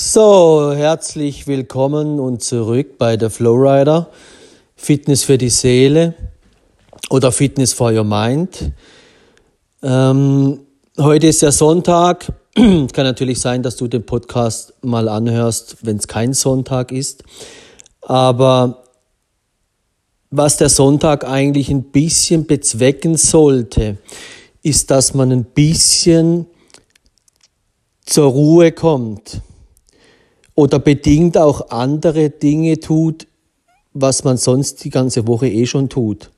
So, herzlich willkommen und zurück bei der Flowrider. Fitness für die Seele oder Fitness for your mind. Ähm, heute ist ja Sonntag. Kann natürlich sein, dass du den Podcast mal anhörst, wenn es kein Sonntag ist. Aber was der Sonntag eigentlich ein bisschen bezwecken sollte, ist, dass man ein bisschen zur Ruhe kommt oder bedingt auch andere Dinge tut, was man sonst die ganze Woche eh schon tut.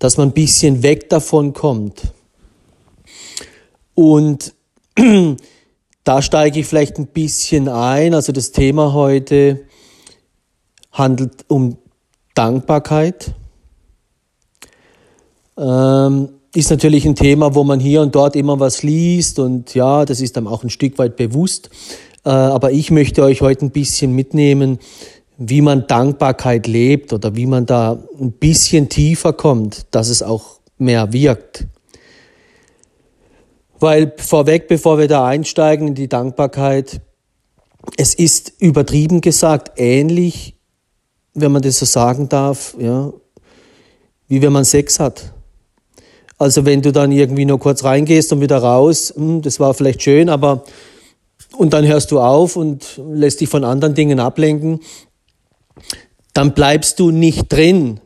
Dass man ein bisschen weg davon kommt. Und da steige ich vielleicht ein bisschen ein. Also das Thema heute handelt um Dankbarkeit. Ähm, ist natürlich ein Thema, wo man hier und dort immer was liest und ja, das ist dann auch ein Stück weit bewusst. Äh, aber ich möchte euch heute ein bisschen mitnehmen, wie man Dankbarkeit lebt oder wie man da ein bisschen tiefer kommt, dass es auch mehr wirkt. Weil vorweg, bevor wir da einsteigen in die Dankbarkeit, es ist übertrieben gesagt ähnlich, wenn man das so sagen darf, ja, wie wenn man Sex hat. Also wenn du dann irgendwie nur kurz reingehst und wieder raus, hm, das war vielleicht schön, aber und dann hörst du auf und lässt dich von anderen Dingen ablenken, dann bleibst du nicht drin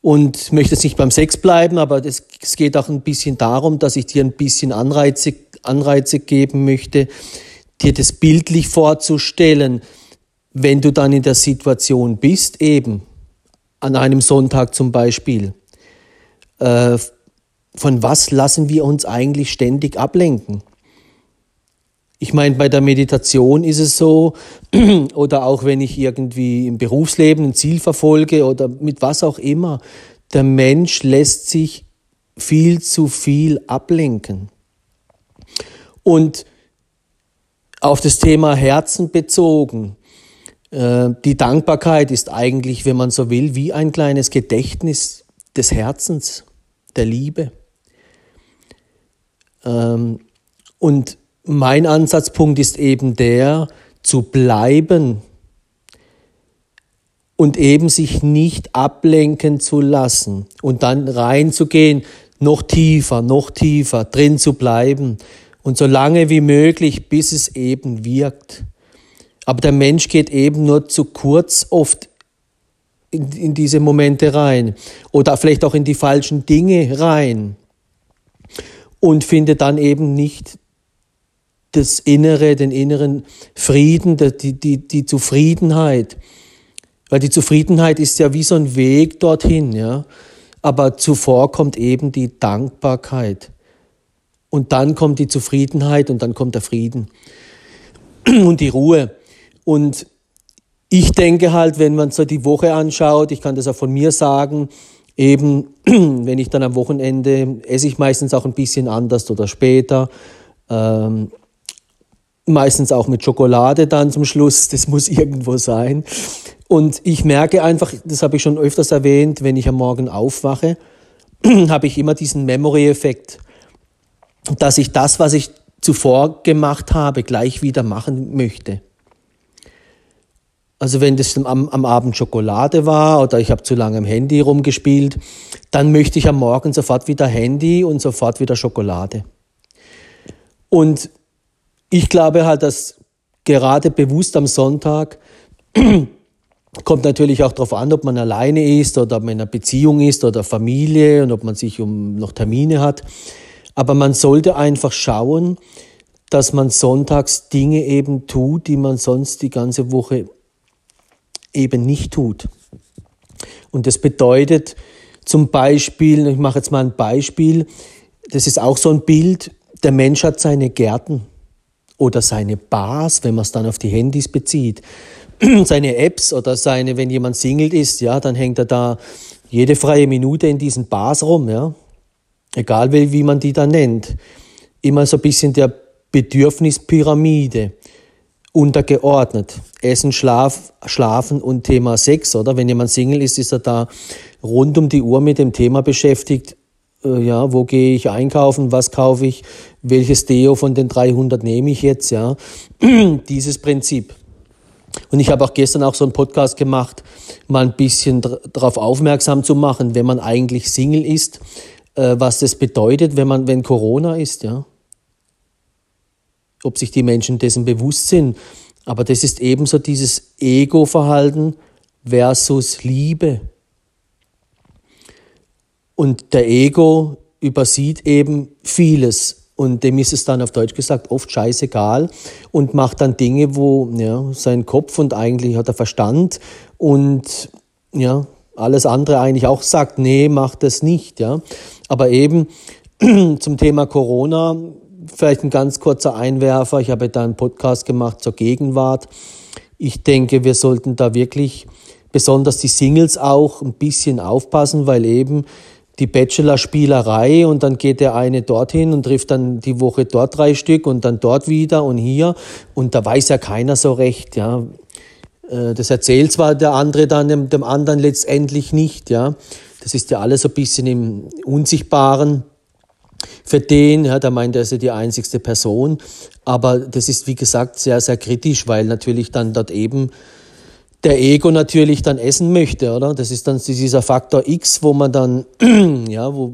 und möchtest nicht beim Sex bleiben, aber es geht auch ein bisschen darum, dass ich dir ein bisschen Anreize, Anreize geben möchte, dir das bildlich vorzustellen, wenn du dann in der Situation bist, eben an einem Sonntag zum Beispiel. Äh, von was lassen wir uns eigentlich ständig ablenken? Ich meine, bei der Meditation ist es so, oder auch wenn ich irgendwie im Berufsleben ein Ziel verfolge oder mit was auch immer, der Mensch lässt sich viel zu viel ablenken. Und auf das Thema Herzen bezogen, äh, die Dankbarkeit ist eigentlich, wenn man so will, wie ein kleines Gedächtnis des Herzens, der Liebe. Ähm, und mein Ansatzpunkt ist eben der, zu bleiben und eben sich nicht ablenken zu lassen und dann reinzugehen, noch tiefer, noch tiefer, drin zu bleiben und so lange wie möglich, bis es eben wirkt. Aber der Mensch geht eben nur zu kurz oft in, in diese Momente rein oder vielleicht auch in die falschen Dinge rein und findet dann eben nicht das Innere, den inneren Frieden, die, die, die Zufriedenheit. Weil die Zufriedenheit ist ja wie so ein Weg dorthin, ja. Aber zuvor kommt eben die Dankbarkeit. Und dann kommt die Zufriedenheit und dann kommt der Frieden und die Ruhe. Und ich denke halt, wenn man so die Woche anschaut, ich kann das auch von mir sagen, eben, wenn ich dann am Wochenende esse ich meistens auch ein bisschen anders oder später. Ähm, meistens auch mit Schokolade dann zum Schluss, das muss irgendwo sein. Und ich merke einfach, das habe ich schon öfters erwähnt, wenn ich am Morgen aufwache, habe ich immer diesen Memory-Effekt, dass ich das, was ich zuvor gemacht habe, gleich wieder machen möchte. Also wenn das am, am Abend Schokolade war oder ich habe zu lange am Handy rumgespielt, dann möchte ich am Morgen sofort wieder Handy und sofort wieder Schokolade. Und ich glaube halt, dass gerade bewusst am Sonntag kommt natürlich auch darauf an, ob man alleine ist oder ob man in einer Beziehung ist oder Familie und ob man sich um noch Termine hat. Aber man sollte einfach schauen, dass man sonntags Dinge eben tut, die man sonst die ganze Woche eben nicht tut. Und das bedeutet zum Beispiel, ich mache jetzt mal ein Beispiel, das ist auch so ein Bild, der Mensch hat seine Gärten oder seine Bars, wenn man es dann auf die Handys bezieht, seine Apps oder seine, wenn jemand Single ist, ja, dann hängt er da jede freie Minute in diesen Bars rum, ja. Egal wie, wie man die da nennt. Immer so ein bisschen der Bedürfnispyramide untergeordnet. Essen, Schlaf, Schlafen und Thema Sex, oder? Wenn jemand Single ist, ist er da rund um die Uhr mit dem Thema beschäftigt, ja, wo gehe ich einkaufen, was kaufe ich, welches Deo von den 300 nehme ich jetzt, ja, dieses Prinzip. Und ich habe auch gestern auch so einen Podcast gemacht, mal ein bisschen darauf aufmerksam zu machen, wenn man eigentlich Single ist, äh, was das bedeutet, wenn man, wenn Corona ist, ja. Ob sich die Menschen dessen bewusst sind. Aber das ist ebenso dieses Ego-Verhalten versus Liebe. Und der Ego übersieht eben vieles und dem ist es dann auf Deutsch gesagt oft scheißegal und macht dann Dinge, wo ja, sein Kopf und eigentlich hat er Verstand und ja, alles andere eigentlich auch sagt, nee, mach das nicht. Ja. Aber eben zum Thema Corona, vielleicht ein ganz kurzer Einwerfer. Ich habe da einen Podcast gemacht zur Gegenwart. Ich denke, wir sollten da wirklich besonders die Singles auch ein bisschen aufpassen, weil eben die Bachelor-Spielerei und dann geht der eine dorthin und trifft dann die Woche dort drei Stück und dann dort wieder und hier und da weiß ja keiner so recht, ja. Äh, das erzählt zwar der andere dann dem, dem anderen letztendlich nicht, ja. Das ist ja alles so ein bisschen im Unsichtbaren für den, ja, da meint er, ist ja die einzigste Person. Aber das ist, wie gesagt, sehr, sehr kritisch, weil natürlich dann dort eben der Ego natürlich dann essen möchte, oder? Das ist dann dieser Faktor X, wo man dann, ja, wo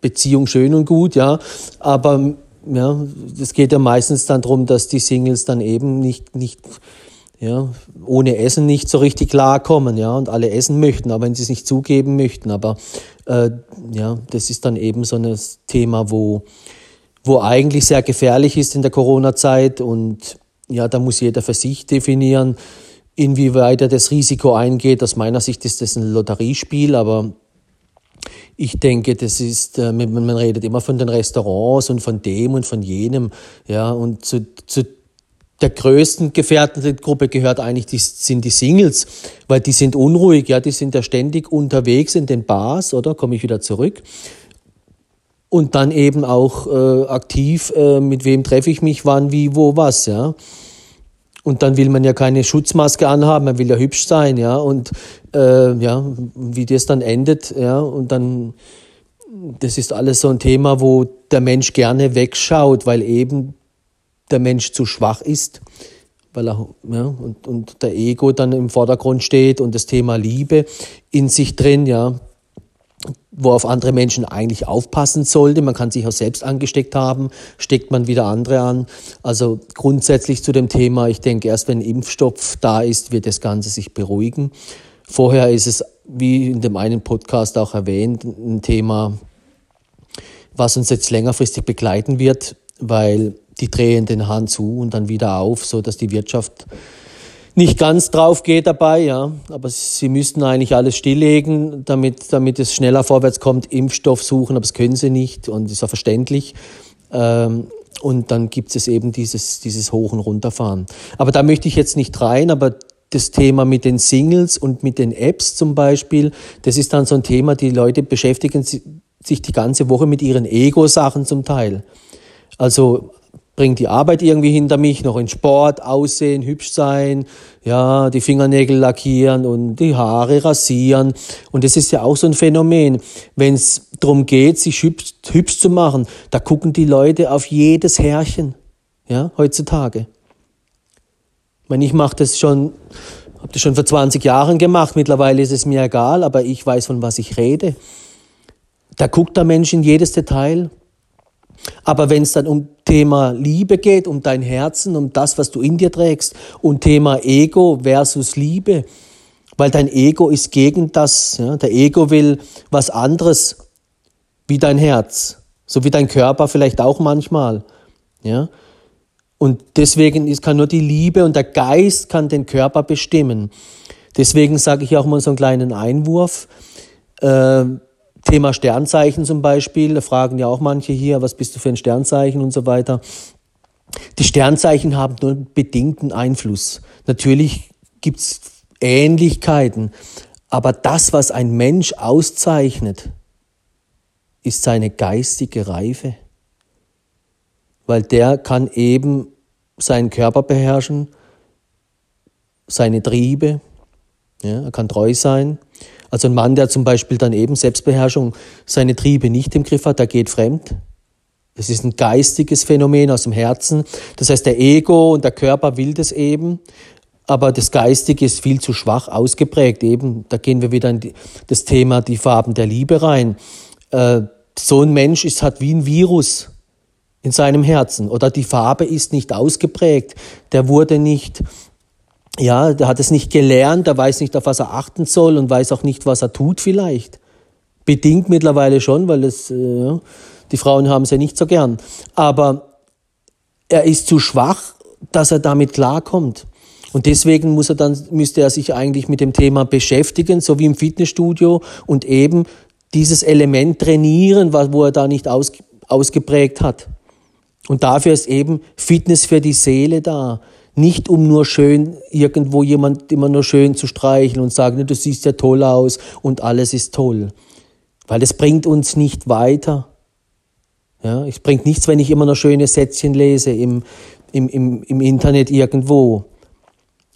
Beziehung schön und gut, ja, aber ja, es geht ja meistens dann darum, dass die Singles dann eben nicht, nicht, ja, ohne Essen nicht so richtig klarkommen, ja, und alle essen möchten, aber wenn sie es nicht zugeben möchten. Aber äh, ja, das ist dann eben so ein Thema, wo, wo eigentlich sehr gefährlich ist in der Corona-Zeit und ja, da muss jeder für sich definieren Inwieweit er das Risiko eingeht, aus meiner Sicht ist das ein Lotteriespiel, aber ich denke, das ist, äh, man redet immer von den Restaurants und von dem und von jenem, ja, und zu, zu der größten gefährdeten Gruppe gehört eigentlich, die, sind die Singles, weil die sind unruhig, ja, die sind ja ständig unterwegs in den Bars, oder, komme ich wieder zurück. Und dann eben auch äh, aktiv, äh, mit wem treffe ich mich, wann, wie, wo, was, ja. Und dann will man ja keine Schutzmaske anhaben, man will ja hübsch sein, ja. Und äh, ja, wie das dann endet, ja, und dann, das ist alles so ein Thema, wo der Mensch gerne wegschaut, weil eben der Mensch zu schwach ist, weil er, ja, und, und der Ego dann im Vordergrund steht und das Thema Liebe in sich drin, ja wo auf andere Menschen eigentlich aufpassen sollte. Man kann sich auch selbst angesteckt haben, steckt man wieder andere an. Also grundsätzlich zu dem Thema, ich denke, erst wenn Impfstoff da ist, wird das Ganze sich beruhigen. Vorher ist es, wie in dem einen Podcast auch erwähnt, ein Thema, was uns jetzt längerfristig begleiten wird, weil die drehen den Hahn zu und dann wieder auf, so dass die Wirtschaft nicht ganz drauf geht dabei, ja. Aber sie müssten eigentlich alles stilllegen, damit, damit es schneller vorwärts kommt, Impfstoff suchen, aber das können sie nicht und ist auch verständlich. Ähm, und dann gibt es eben dieses, dieses Hoch- und Runterfahren. Aber da möchte ich jetzt nicht rein, aber das Thema mit den Singles und mit den Apps zum Beispiel, das ist dann so ein Thema, die Leute beschäftigen sich die ganze Woche mit ihren Ego-Sachen zum Teil. Also bringt die Arbeit irgendwie hinter mich, noch in Sport, Aussehen, hübsch sein, ja, die Fingernägel lackieren und die Haare rasieren. Und das ist ja auch so ein Phänomen. Wenn es darum geht, sich hübsch, hübsch zu machen, da gucken die Leute auf jedes Härchen, ja, heutzutage. Ich meine, ich mache das schon, habe das schon vor 20 Jahren gemacht, mittlerweile ist es mir egal, aber ich weiß, von was ich rede. Da guckt der Mensch in jedes Detail. Aber wenn es dann um Thema Liebe geht, um dein Herzen, um das, was du in dir trägst, und Thema Ego versus Liebe, weil dein Ego ist gegen das. Ja? Der Ego will was anderes wie dein Herz, so wie dein Körper vielleicht auch manchmal. Ja? Und deswegen ist, kann nur die Liebe und der Geist kann den Körper bestimmen. Deswegen sage ich auch mal so einen kleinen Einwurf. Äh, Thema Sternzeichen zum Beispiel, da fragen ja auch manche hier, was bist du für ein Sternzeichen und so weiter. Die Sternzeichen haben nur einen bedingten Einfluss. Natürlich gibt's Ähnlichkeiten, aber das, was ein Mensch auszeichnet, ist seine geistige Reife. Weil der kann eben seinen Körper beherrschen, seine Triebe, ja, er kann treu sein, Also ein Mann, der zum Beispiel dann eben Selbstbeherrschung seine Triebe nicht im Griff hat, der geht fremd. Das ist ein geistiges Phänomen aus dem Herzen. Das heißt, der Ego und der Körper will das eben, aber das Geistige ist viel zu schwach ausgeprägt. Eben, da gehen wir wieder in das Thema die Farben der Liebe rein. Äh, so ein Mensch ist halt wie ein Virus in seinem Herzen oder die Farbe ist nicht ausgeprägt. Der wurde nicht ja, der hat es nicht gelernt, der weiß nicht, auf was er achten soll und weiß auch nicht, was er tut vielleicht. Bedingt mittlerweile schon, weil es, äh, die Frauen haben es ja nicht so gern. Aber er ist zu schwach, dass er damit klarkommt. Und deswegen muss er dann, müsste er sich eigentlich mit dem Thema beschäftigen, so wie im Fitnessstudio und eben dieses Element trainieren, wo er da nicht aus, ausgeprägt hat. Und dafür ist eben Fitness für die Seele da. Nicht um nur schön irgendwo jemand immer nur schön zu streicheln und sagen, du siehst ja toll aus und alles ist toll. Weil das bringt uns nicht weiter. Ja, es bringt nichts, wenn ich immer nur schöne Sätzchen lese im, im, im, im Internet irgendwo.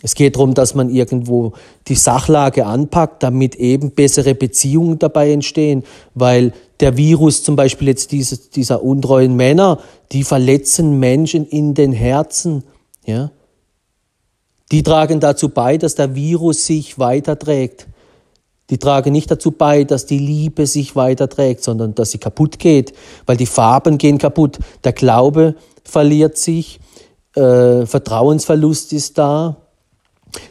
Es geht darum, dass man irgendwo die Sachlage anpackt, damit eben bessere Beziehungen dabei entstehen, weil der Virus zum Beispiel jetzt diese, dieser untreuen Männer, die verletzen Menschen in den Herzen, ja. Die tragen dazu bei, dass der Virus sich weiterträgt. Die tragen nicht dazu bei, dass die Liebe sich weiterträgt, sondern dass sie kaputt geht, weil die Farben gehen kaputt. Der Glaube verliert sich, äh, Vertrauensverlust ist da.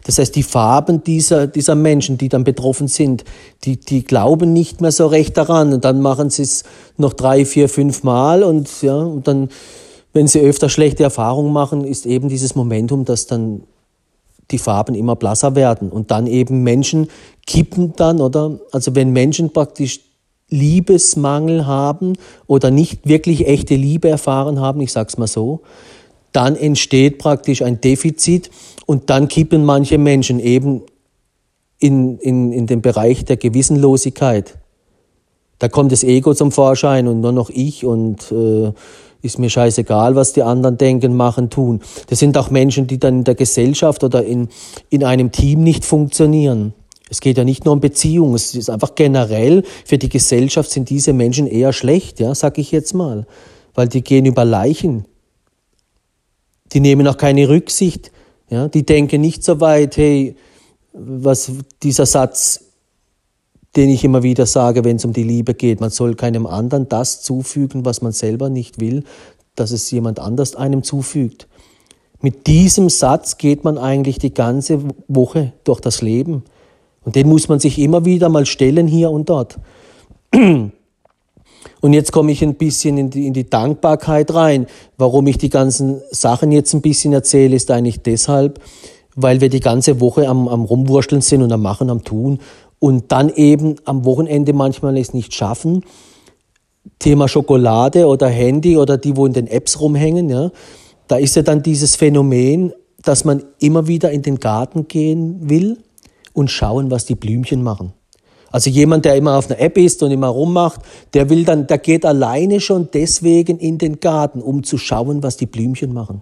Das heißt, die Farben dieser, dieser Menschen, die dann betroffen sind, die, die glauben nicht mehr so recht daran und dann machen sie es noch drei, vier, fünf Mal und, ja, und dann, wenn sie öfter schlechte Erfahrungen machen, ist eben dieses Momentum, dass dann die Farben immer blasser werden und dann eben Menschen kippen dann, oder? Also wenn Menschen praktisch Liebesmangel haben oder nicht wirklich echte Liebe erfahren haben, ich sag's mal so, dann entsteht praktisch ein Defizit und dann kippen manche Menschen eben in, in, in den Bereich der Gewissenlosigkeit. Da kommt das Ego zum Vorschein und nur noch ich und äh, ist mir scheißegal, was die anderen denken, machen, tun. Das sind auch Menschen, die dann in der Gesellschaft oder in, in einem Team nicht funktionieren. Es geht ja nicht nur um Beziehungen, es ist einfach generell, für die Gesellschaft sind diese Menschen eher schlecht, ja, sag ich jetzt mal. Weil die gehen über Leichen. Die nehmen auch keine Rücksicht. Ja, die denken nicht so weit, hey, was dieser Satz, den ich immer wieder sage, wenn es um die Liebe geht. Man soll keinem anderen das zufügen, was man selber nicht will, dass es jemand anders einem zufügt. Mit diesem Satz geht man eigentlich die ganze Woche durch das Leben. Und den muss man sich immer wieder mal stellen, hier und dort. Und jetzt komme ich ein bisschen in die, in die Dankbarkeit rein. Warum ich die ganzen Sachen jetzt ein bisschen erzähle, ist eigentlich deshalb, weil wir die ganze Woche am, am Rumwurschteln sind und am Machen, am Tun und dann eben am Wochenende manchmal es nicht schaffen. Thema Schokolade oder Handy oder die, wo in den Apps rumhängen, ja, da ist ja dann dieses Phänomen, dass man immer wieder in den Garten gehen will und schauen, was die Blümchen machen. Also jemand, der immer auf einer App ist und immer rummacht, der will dann, der geht alleine schon deswegen in den Garten, um zu schauen, was die Blümchen machen.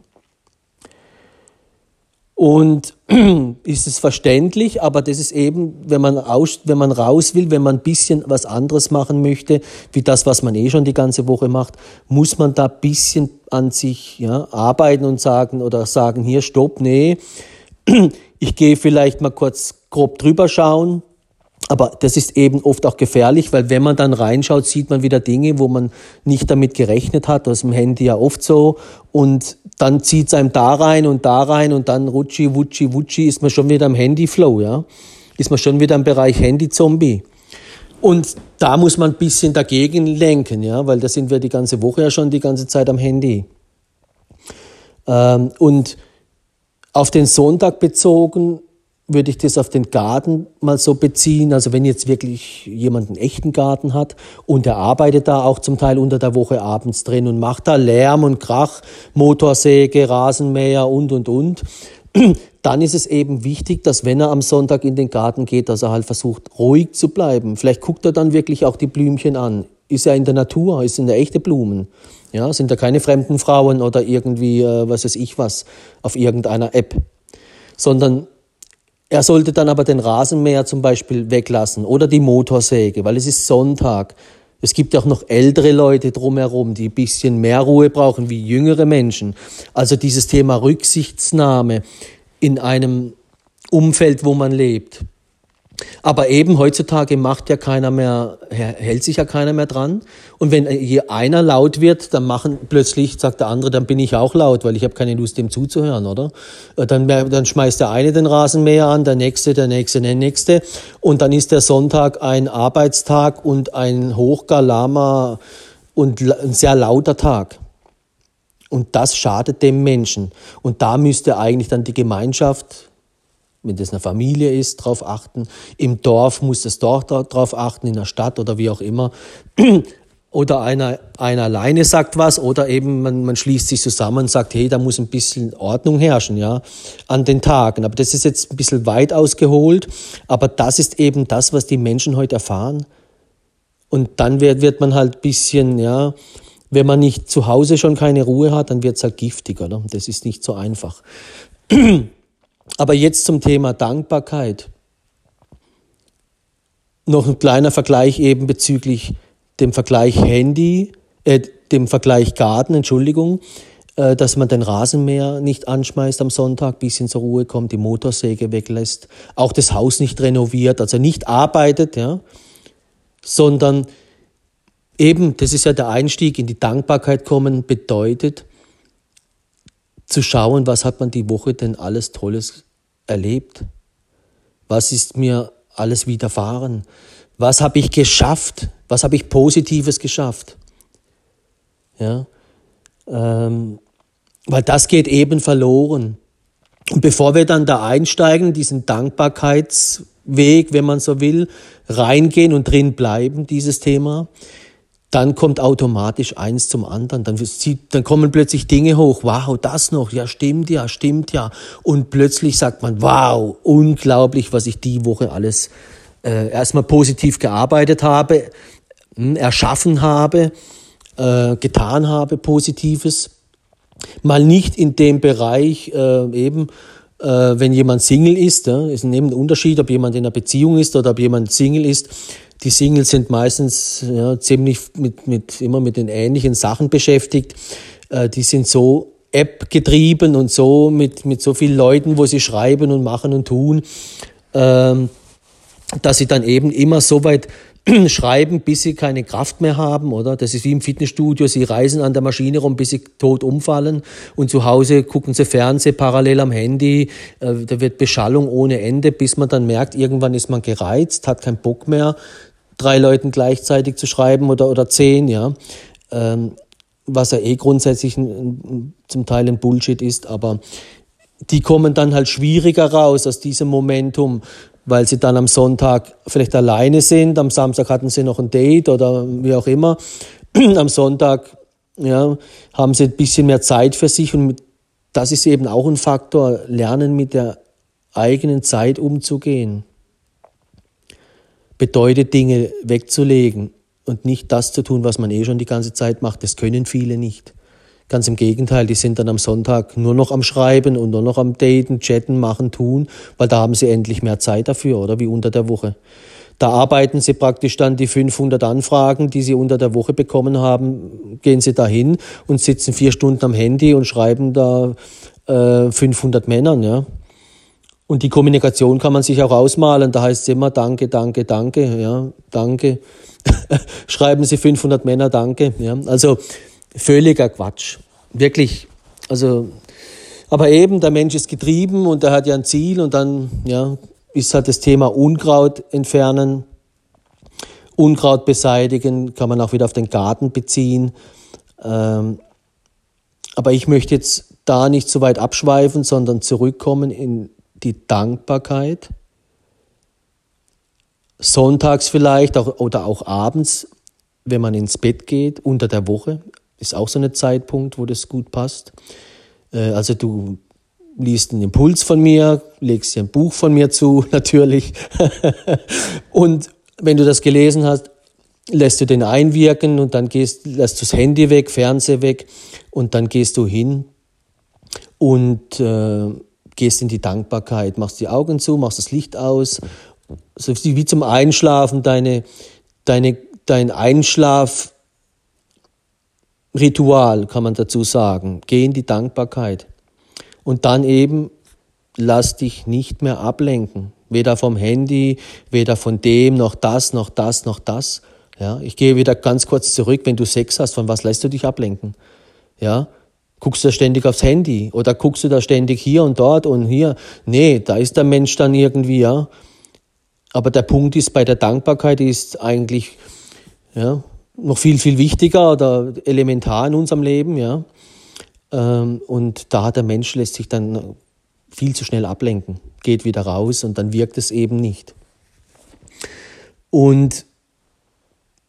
Und ist es verständlich, aber das ist eben, wenn man, aus, wenn man raus will, wenn man ein bisschen was anderes machen möchte, wie das, was man eh schon die ganze Woche macht, muss man da ein bisschen an sich ja, arbeiten und sagen oder sagen, hier, stopp, nee, ich gehe vielleicht mal kurz grob drüber schauen, aber das ist eben oft auch gefährlich, weil wenn man dann reinschaut, sieht man wieder Dinge, wo man nicht damit gerechnet hat. Ist im Handy ja oft so. Und dann zieht es einem da rein und da rein und dann rutschi, wutschi, wutschi, ist man schon wieder im Handy-Flow, ja. Ist man schon wieder im Bereich Handy-Zombie. Und da muss man ein bisschen dagegen lenken, ja, weil da sind wir die ganze Woche ja schon die ganze Zeit am Handy. Ähm, und auf den Sonntag bezogen würde ich das auf den Garten mal so beziehen. Also wenn jetzt wirklich jemand einen echten Garten hat und er arbeitet da auch zum Teil unter der Woche abends drin und macht da Lärm und Krach, Motorsäge, Rasenmäher und, und, und, dann ist es eben wichtig, dass wenn er am Sonntag in den Garten geht, dass er halt versucht, ruhig zu bleiben. Vielleicht guckt er dann wirklich auch die Blümchen an. Ist ja in der Natur, ist in der echte Blumen. Ja, sind da keine fremden Frauen oder irgendwie, äh, was weiß ich was, auf irgendeiner App. Sondern Er sollte dann aber den Rasenmäher zum Beispiel weglassen oder die Motorsäge, weil es ist Sonntag. Es gibt auch noch ältere Leute drumherum, die ein bisschen mehr Ruhe brauchen wie jüngere Menschen. Also dieses Thema Rücksichtsnahme in einem Umfeld, wo man lebt. Aber eben heutzutage macht ja keiner mehr, hält sich ja keiner mehr dran. Und wenn hier einer laut wird, dann machen plötzlich, sagt der andere, dann bin ich auch laut, weil ich habe keine Lust, dem zuzuhören, oder? Äh, dann, dann schmeißt der eine den Rasenmäher an, der nächste, der nächste, der nächste. Und dann ist der Sonntag ein Arbeitstag und ein hochgalama und ein sehr lauter Tag. Und das schadet dem Menschen. Und da müsste eigentlich dann die Gemeinschaft wenn das eine Familie ist, darauf achten. Im Dorf muss das Dorf darauf achten, in der Stadt oder wie auch immer. Oder einer, einer alleine sagt was oder eben man, man schließt sich zusammen und sagt, hey, da muss ein bisschen Ordnung herrschen, ja, an den Tagen. Aber das ist jetzt ein bisschen weit ausgeholt. Aber das ist eben das, was die Menschen heute erfahren. Und dann wird, wird man halt bisschen, ja, wenn man nicht zu Hause schon keine Ruhe hat, dann wird es halt giftig, oder? Das ist nicht so einfach. Aber jetzt zum Thema Dankbarkeit. Noch ein kleiner Vergleich eben bezüglich dem Vergleich Handy, äh, dem Vergleich Garten, Entschuldigung, äh, dass man den Rasenmäher nicht anschmeißt am Sonntag, bisschen zur Ruhe kommt, die Motorsäge weglässt, auch das Haus nicht renoviert, also nicht arbeitet, ja, sondern eben, das ist ja der Einstieg in die Dankbarkeit kommen, bedeutet, zu schauen, was hat man die Woche denn alles Tolles erlebt? Was ist mir alles widerfahren? Was habe ich geschafft? Was habe ich Positives geschafft? Ja, ähm, weil das geht eben verloren. Und bevor wir dann da einsteigen, diesen Dankbarkeitsweg, wenn man so will, reingehen und drin bleiben, dieses Thema, dann kommt automatisch eins zum anderen. Dann, dann kommen plötzlich Dinge hoch. Wow, das noch. Ja, stimmt ja, stimmt ja. Und plötzlich sagt man, wow, unglaublich, was ich die Woche alles äh, erstmal positiv gearbeitet habe, hm, erschaffen habe, äh, getan habe, Positives. Mal nicht in dem Bereich äh, eben, äh, wenn jemand Single ist, ist ein Unterschied, ob jemand in einer Beziehung ist oder ob jemand Single ist die Singles sind meistens ja, ziemlich mit, mit, immer mit den ähnlichen Sachen beschäftigt. Äh, die sind so App-getrieben und so mit, mit so vielen Leuten, wo sie schreiben und machen und tun, ähm, dass sie dann eben immer so weit schreiben, bis sie keine Kraft mehr haben, oder? Das ist wie im Fitnessstudio, sie reisen an der Maschine rum, bis sie tot umfallen und zu Hause gucken sie Fernsehen parallel am Handy, äh, da wird Beschallung ohne Ende, bis man dann merkt, irgendwann ist man gereizt, hat keinen Bock mehr, drei Leuten gleichzeitig zu schreiben oder, oder zehn, ja. Ähm, was ja eh grundsätzlich ein, zum Teil ein Bullshit ist, aber die kommen dann halt schwieriger raus aus diesem Momentum, weil sie dann am Sonntag vielleicht alleine sind, am Samstag hatten sie noch ein Date oder wie auch immer. Am Sonntag ja, haben sie ein bisschen mehr Zeit für sich und mit, das ist eben auch ein Faktor, lernen mit der eigenen Zeit umzugehen bedeutet, Dinge wegzulegen und nicht das zu tun, was man eh schon die ganze Zeit macht. Das können viele nicht. Ganz im Gegenteil, die sind dann am Sonntag nur noch am Schreiben und nur noch am Daten, Chatten, machen, tun, weil da haben sie endlich mehr Zeit dafür, oder wie unter der Woche. Da arbeiten sie praktisch dann die 500 Anfragen, die sie unter der Woche bekommen haben, gehen sie dahin und sitzen vier Stunden am Handy und schreiben da äh, 500 Männern, ja. Und die Kommunikation kann man sich auch ausmalen. Da heißt es immer Danke, Danke, Danke, ja, Danke. Schreiben Sie 500 Männer Danke, ja. Also völliger Quatsch. Wirklich, also, aber eben, der Mensch ist getrieben und er hat ja ein Ziel und dann, ja, ist halt das Thema Unkraut entfernen. Unkraut beseitigen kann man auch wieder auf den Garten beziehen. Ähm, aber ich möchte jetzt da nicht so weit abschweifen, sondern zurückkommen in die Dankbarkeit. Sonntags vielleicht auch, oder auch abends, wenn man ins Bett geht, unter der Woche, ist auch so ein Zeitpunkt, wo das gut passt. Äh, also du liest einen Impuls von mir, legst dir ein Buch von mir zu, natürlich. und wenn du das gelesen hast, lässt du den einwirken und dann gehst, lässt du das Handy weg, Fernseher weg und dann gehst du hin und äh, gehst in die Dankbarkeit, machst die Augen zu, machst das Licht aus, so wie zum Einschlafen, deine, deine, dein Einschlafritual, kann man dazu sagen. Geh in die Dankbarkeit. Und dann eben lass dich nicht mehr ablenken. Weder vom Handy, weder von dem, noch das, noch das, noch das. Ja, ich gehe wieder ganz kurz zurück, wenn du Sex hast, von was lässt du dich ablenken? Ja, guckst du da ständig aufs Handy oder guckst du da ständig hier und dort und hier? Nee, da ist der Mensch dann irgendwie, ja. Aber der Punkt ist, bei der Dankbarkeit ist eigentlich, ja, noch viel, viel wichtiger oder elementar in unserem Leben, ja. Ähm, und da der Mensch lässt sich dann viel zu schnell ablenken, geht wieder raus und dann wirkt es eben nicht. Und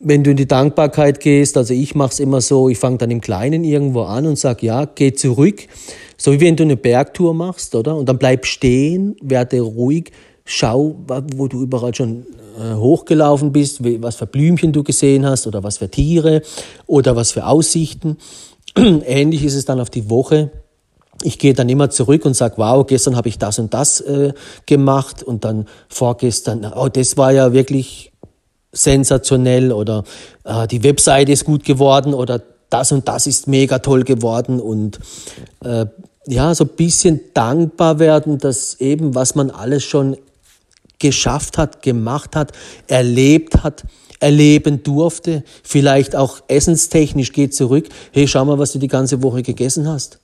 wenn du in die Dankbarkeit gehst, also ich mache es immer so, ich fange dann im Kleinen irgendwo an und sage, ja, geh zurück, so wie wenn du eine Bergtour machst, oder? Und dann bleib stehen, werde ruhig, schau, wo du überall schon äh, hochgelaufen bist, was für Blümchen du gesehen hast oder was für Tiere oder was für Aussichten. Ähnlich ist es dann auf die Woche ich gehe dann immer zurück und sage, wow, gestern habe ich das und das äh, gemacht und dann vorgestern, oh, das war ja wirklich sensationell oder äh, die Webseite ist gut geworden oder das und das ist mega toll geworden und äh, ja, so ein bisschen dankbar werden, dass eben, was man alles schon geschafft hat, gemacht hat, erlebt hat, erleben durfte, vielleicht auch essenstechnisch geht zurück, hey, schau mal, was du die ganze Woche gegessen hast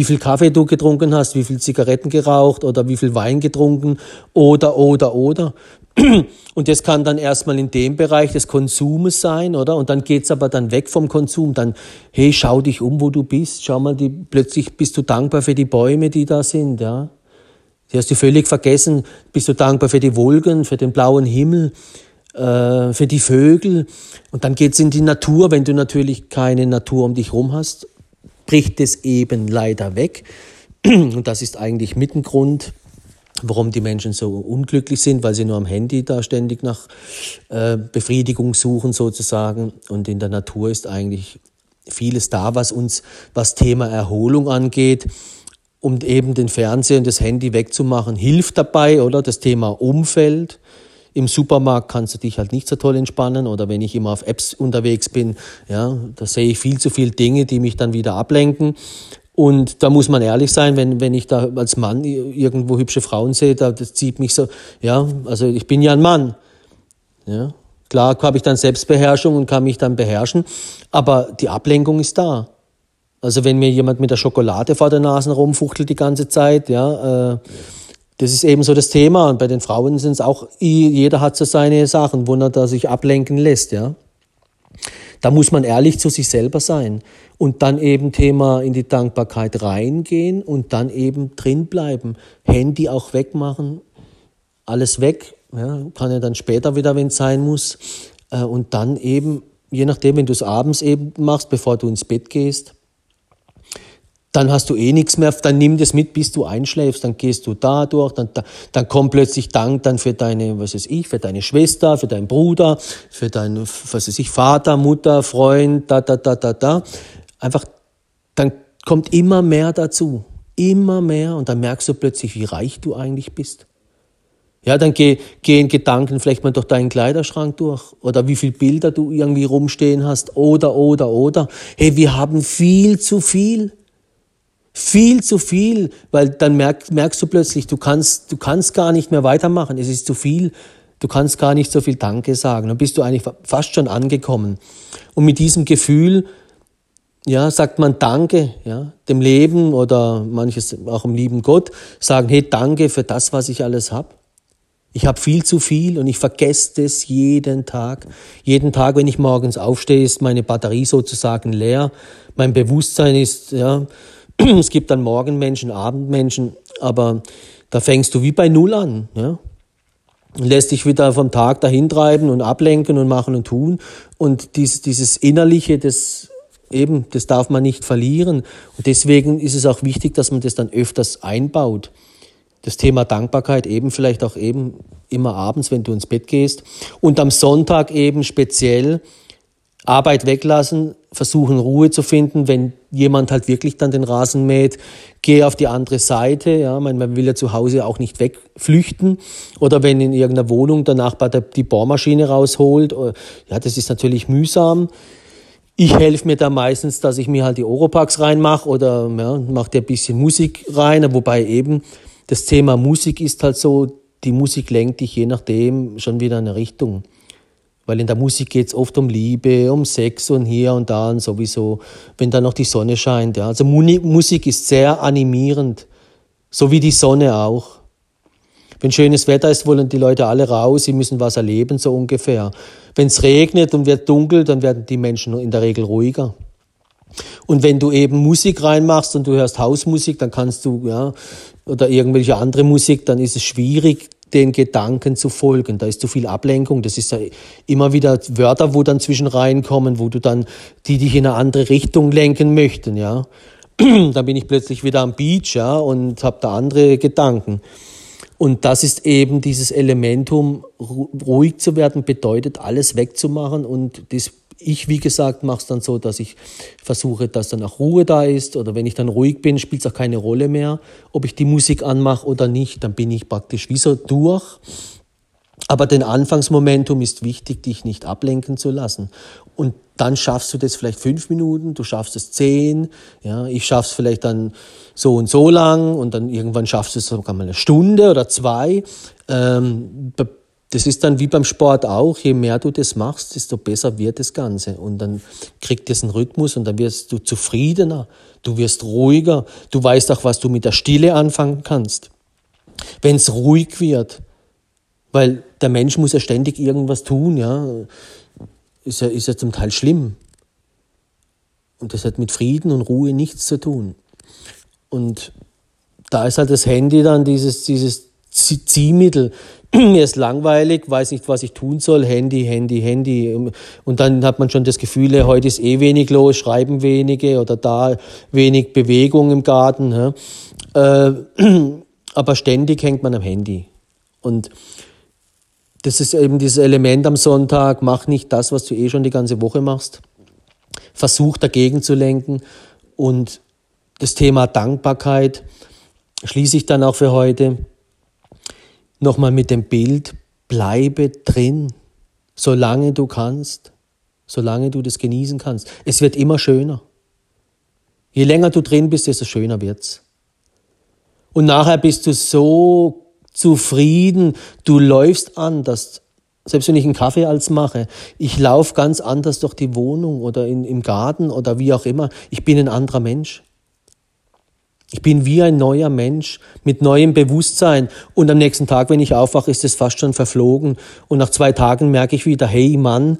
wie viel Kaffee du getrunken hast, wie viel Zigaretten geraucht oder wie viel Wein getrunken oder, oder, oder. Und das kann dann erstmal in dem Bereich des Konsumes sein, oder? Und dann geht's aber dann weg vom Konsum. Dann, hey, schau dich um, wo du bist. Schau mal, die, plötzlich bist du dankbar für die Bäume, die da sind, ja? Die hast du völlig vergessen. Bist du dankbar für die Wolken, für den blauen Himmel, äh, für die Vögel. Und dann geht's in die Natur, wenn du natürlich keine Natur um dich rum hast bricht es eben leider weg. Und das ist eigentlich mit ein Grund, warum die Menschen so unglücklich sind, weil sie nur am Handy da ständig nach äh, Befriedigung suchen sozusagen. Und in der Natur ist eigentlich vieles da, was uns, was Thema Erholung angeht, um eben den Fernseher und das Handy wegzumachen, hilft dabei, oder? Das Thema Umfeld, im Supermarkt kannst du dich halt nicht so toll entspannen oder wenn ich immer auf Apps unterwegs bin, ja, da sehe ich viel zu viele Dinge, die mich dann wieder ablenken. Und da muss man ehrlich sein, wenn, wenn ich da als Mann irgendwo hübsche Frauen sehe, da, das zieht mich so, ja, also ich bin ja ein Mann. Ja. Klar habe ich dann Selbstbeherrschung und kann mich dann beherrschen, aber die Ablenkung ist da. Also wenn mir jemand mit der Schokolade vor der Nase rumfuchtelt die ganze Zeit, ja, äh, das ist eben so das Thema. Und bei den Frauen sind es auch, jeder hat so seine Sachen, wo er da sich ablenken lässt, ja. Da muss man ehrlich zu sich selber sein und dann eben Thema in die Dankbarkeit reingehen und dann eben drin bleiben. Handy auch wegmachen, alles weg, ja, kann ja dann später wieder, wenn es sein muss. Äh, und dann eben, je nachdem, wenn du es abends eben machst, bevor du ins Bett gehst, dann hast du eh nichts mehr, dann nimm das mit, bis du einschläfst, dann gehst du da durch, dann, dann kommt plötzlich Dank dann für deine, was weiß ich, für deine Schwester, für deinen Bruder, für deinen, was weiß ich, Vater, Mutter, Freund, da, da, da, da, da. Einfach, dann kommt immer mehr dazu, immer mehr und dann merkst du plötzlich, wie reich du eigentlich bist. Ja, dann geh, gehen Gedanken vielleicht mal durch deinen Kleiderschrank durch oder wie viele Bilder du irgendwie rumstehen hast oder, oder, oder. Hey, wir haben viel zu viel. Viel zu viel, weil dann merkst, merkst du plötzlich, du kannst, du kannst gar nicht mehr weitermachen. Es ist zu viel. Du kannst gar nicht so viel Danke sagen. Dann bist du eigentlich fast schon angekommen. Und mit diesem Gefühl, ja, sagt man Danke, ja, dem Leben oder manches auch dem lieben Gott, sagen, hey, danke für das, was ich alles habe. Ich habe viel zu viel und ich vergesse das jeden Tag. Jeden Tag, wenn ich morgens aufstehe, ist meine Batterie sozusagen leer. Mein Bewusstsein ist, ja, es gibt dann Morgenmenschen, Abendmenschen, aber da fängst du wie bei Null an. Ja? Lässt dich wieder vom Tag dahin treiben und ablenken und machen und tun. Und dies, dieses Innerliche, das eben, das darf man nicht verlieren. Und deswegen ist es auch wichtig, dass man das dann öfters einbaut. Das Thema Dankbarkeit eben vielleicht auch eben immer abends, wenn du ins Bett gehst. Und am Sonntag eben speziell Arbeit weglassen, versuchen Ruhe zu finden, wenn jemand halt wirklich dann den Rasen mäht, gehe auf die andere Seite. Ja, man, will ja zu Hause auch nicht wegflüchten. Oder wenn in irgendeiner Wohnung der Nachbar die Bohrmaschine rausholt. Äh, ja, das ist natürlich mühsam. Ich helfe mir da meistens, dass ich mir halt die Oropax reinmache oder ja, mache dir ein bisschen Musik rein. Wobei eben das Thema Musik ist halt so, die Musik lenkt dich je nachdem schon wieder in eine Richtung. Weil in der Musik geht es oft um Liebe, um Sex und hier und da und sowieso, wenn dann noch die Sonne scheint. Ja. Also Musik ist sehr animierend, so wie die Sonne auch. Wenn schönes Wetter ist, wollen die Leute alle raus, sie müssen was erleben, so ungefähr. Wenn es regnet und wird dunkel, dann werden die Menschen in der Regel ruhiger. Und wenn du eben Musik reinmachst und du hörst Hausmusik, dann kannst du, ja, oder irgendwelche andere Musik, dann ist es schwierig, den Gedanken zu folgen. Da ist zu viel Ablenkung. Das ist ja immer wieder Wörter, wo dann zwischen reinkommen, wo du dann, die dich in eine andere Richtung lenken möchten, ja. dann bin ich plötzlich wieder am Beach, ja, und habe da andere Gedanken. Und das ist eben dieses Elementum, ruhig zu werden, bedeutet alles wegzumachen und das ich, wie gesagt, mache es dann so, dass ich versuche, dass dann auch Ruhe da ist. Oder wenn ich dann ruhig bin, spielt es auch keine Rolle mehr, ob ich die Musik anmache oder nicht. Dann bin ich praktisch wie so durch. Aber den Anfangsmomentum ist wichtig, dich nicht ablenken zu lassen. Und dann schaffst du das vielleicht fünf Minuten, du schaffst es zehn, ja, ich schaff's vielleicht dann so und so lang und dann irgendwann schaffst du es sogar mal eine Stunde oder zwei. Ähm, das ist dann wie beim Sport auch, je mehr du das machst, desto besser wird das Ganze. Und dann kriegt es einen Rhythmus und dann wirst du zufriedener, du wirst ruhiger, du weißt auch, was du mit der Stille anfangen kannst. Wenn es ruhig wird, weil der Mensch muss ja ständig irgendwas tun, ja, ist ja, ist ja zum Teil schlimm. Und das hat mit Frieden und Ruhe nichts zu tun. Und da ist halt das Handy dann dieses, dieses Ziehmittel. Mir ist langweilig, weiß nicht, was ich tun soll. Handy, Handy, Handy. Und dann hat man schon das Gefühl, heute ist eh wenig los, schreiben wenige oder da wenig Bewegung im Garten. Äh, aber ständig hängt man am Handy. Und das ist eben dieses Element am Sonntag, mach nicht das, was du eh schon die ganze Woche machst. Versuch dagegen zu lenken. Und das Thema Dankbarkeit schließe ich dann auch für heute nochmal mit dem Bild, bleibe drin, solange du kannst, solange du das genießen kannst. Es wird immer schöner. Je länger du drin bist, desto schöner wird's. Und nachher bist du so zufrieden, du läufst anders. Selbst wenn ich einen Kaffee als mache, ich laufe ganz anders durch die Wohnung oder in, im Garten oder wie auch immer. Ich bin ein anderer Mensch. Ich bin wie ein neuer Mensch mit neuem Bewusstsein. Und am nächsten Tag, wenn ich aufwache, ist es fast schon verflogen. Und nach zwei Tagen merke ich wieder, hey Mann,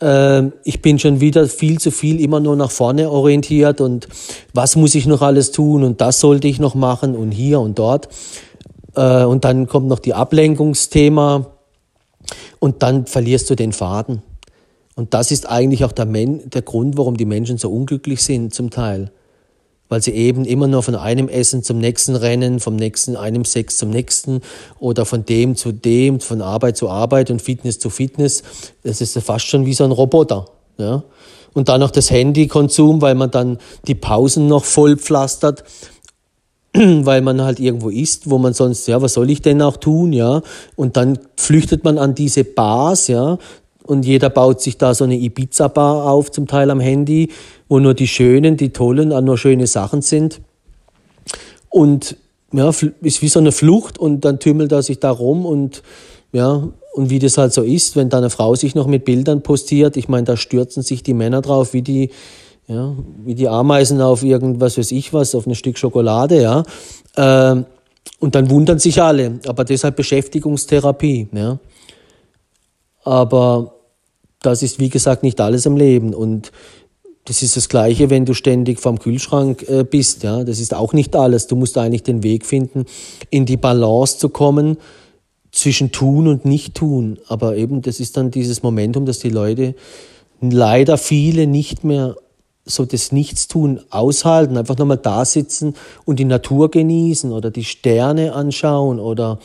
äh, ich bin schon wieder viel zu viel immer nur nach vorne orientiert. Und was muss ich noch alles tun? Und das sollte ich noch machen. Und hier und dort. Äh, und dann kommt noch die Ablenkungsthema. Und dann verlierst du den Faden. Und das ist eigentlich auch der, Men der Grund, warum die Menschen so unglücklich sind zum Teil weil sie eben immer nur von einem Essen zum nächsten rennen, vom nächsten einem Sex zum nächsten oder von dem zu dem, von Arbeit zu Arbeit und Fitness zu Fitness. Das ist fast schon wie so ein Roboter. Ja? Und dann noch das Handykonsum, weil man dann die Pausen noch voll pflastert, weil man halt irgendwo ist, wo man sonst, ja, was soll ich denn auch tun, ja? Und dann flüchtet man an diese Bars, ja, und jeder baut sich da so eine Ibiza-Bar auf, zum Teil am Handy, wo nur die schönen, die tollen, nur schöne Sachen sind. Und ja, ist wie so eine Flucht und dann tümmelt er sich da rum und ja, und wie das halt so ist, wenn da eine Frau sich noch mit Bildern postiert, ich meine, da stürzen sich die Männer drauf, wie die, ja, wie die Ameisen auf irgendwas weiß ich was, auf ein Stück Schokolade, ja. Ähm, und dann wundern sich alle, aber deshalb Beschäftigungstherapie, ja. Aber das ist, wie gesagt, nicht alles im Leben. Und das ist das Gleiche, wenn du ständig vorm Kühlschrank äh, bist. Ja? Das ist auch nicht alles. Du musst eigentlich den Weg finden, in die Balance zu kommen zwischen tun und nicht tun. Aber eben, das ist dann dieses Momentum, dass die Leute, leider viele nicht mehr so das Nichtstun aushalten, einfach nochmal da sitzen und die Natur genießen oder die Sterne anschauen oder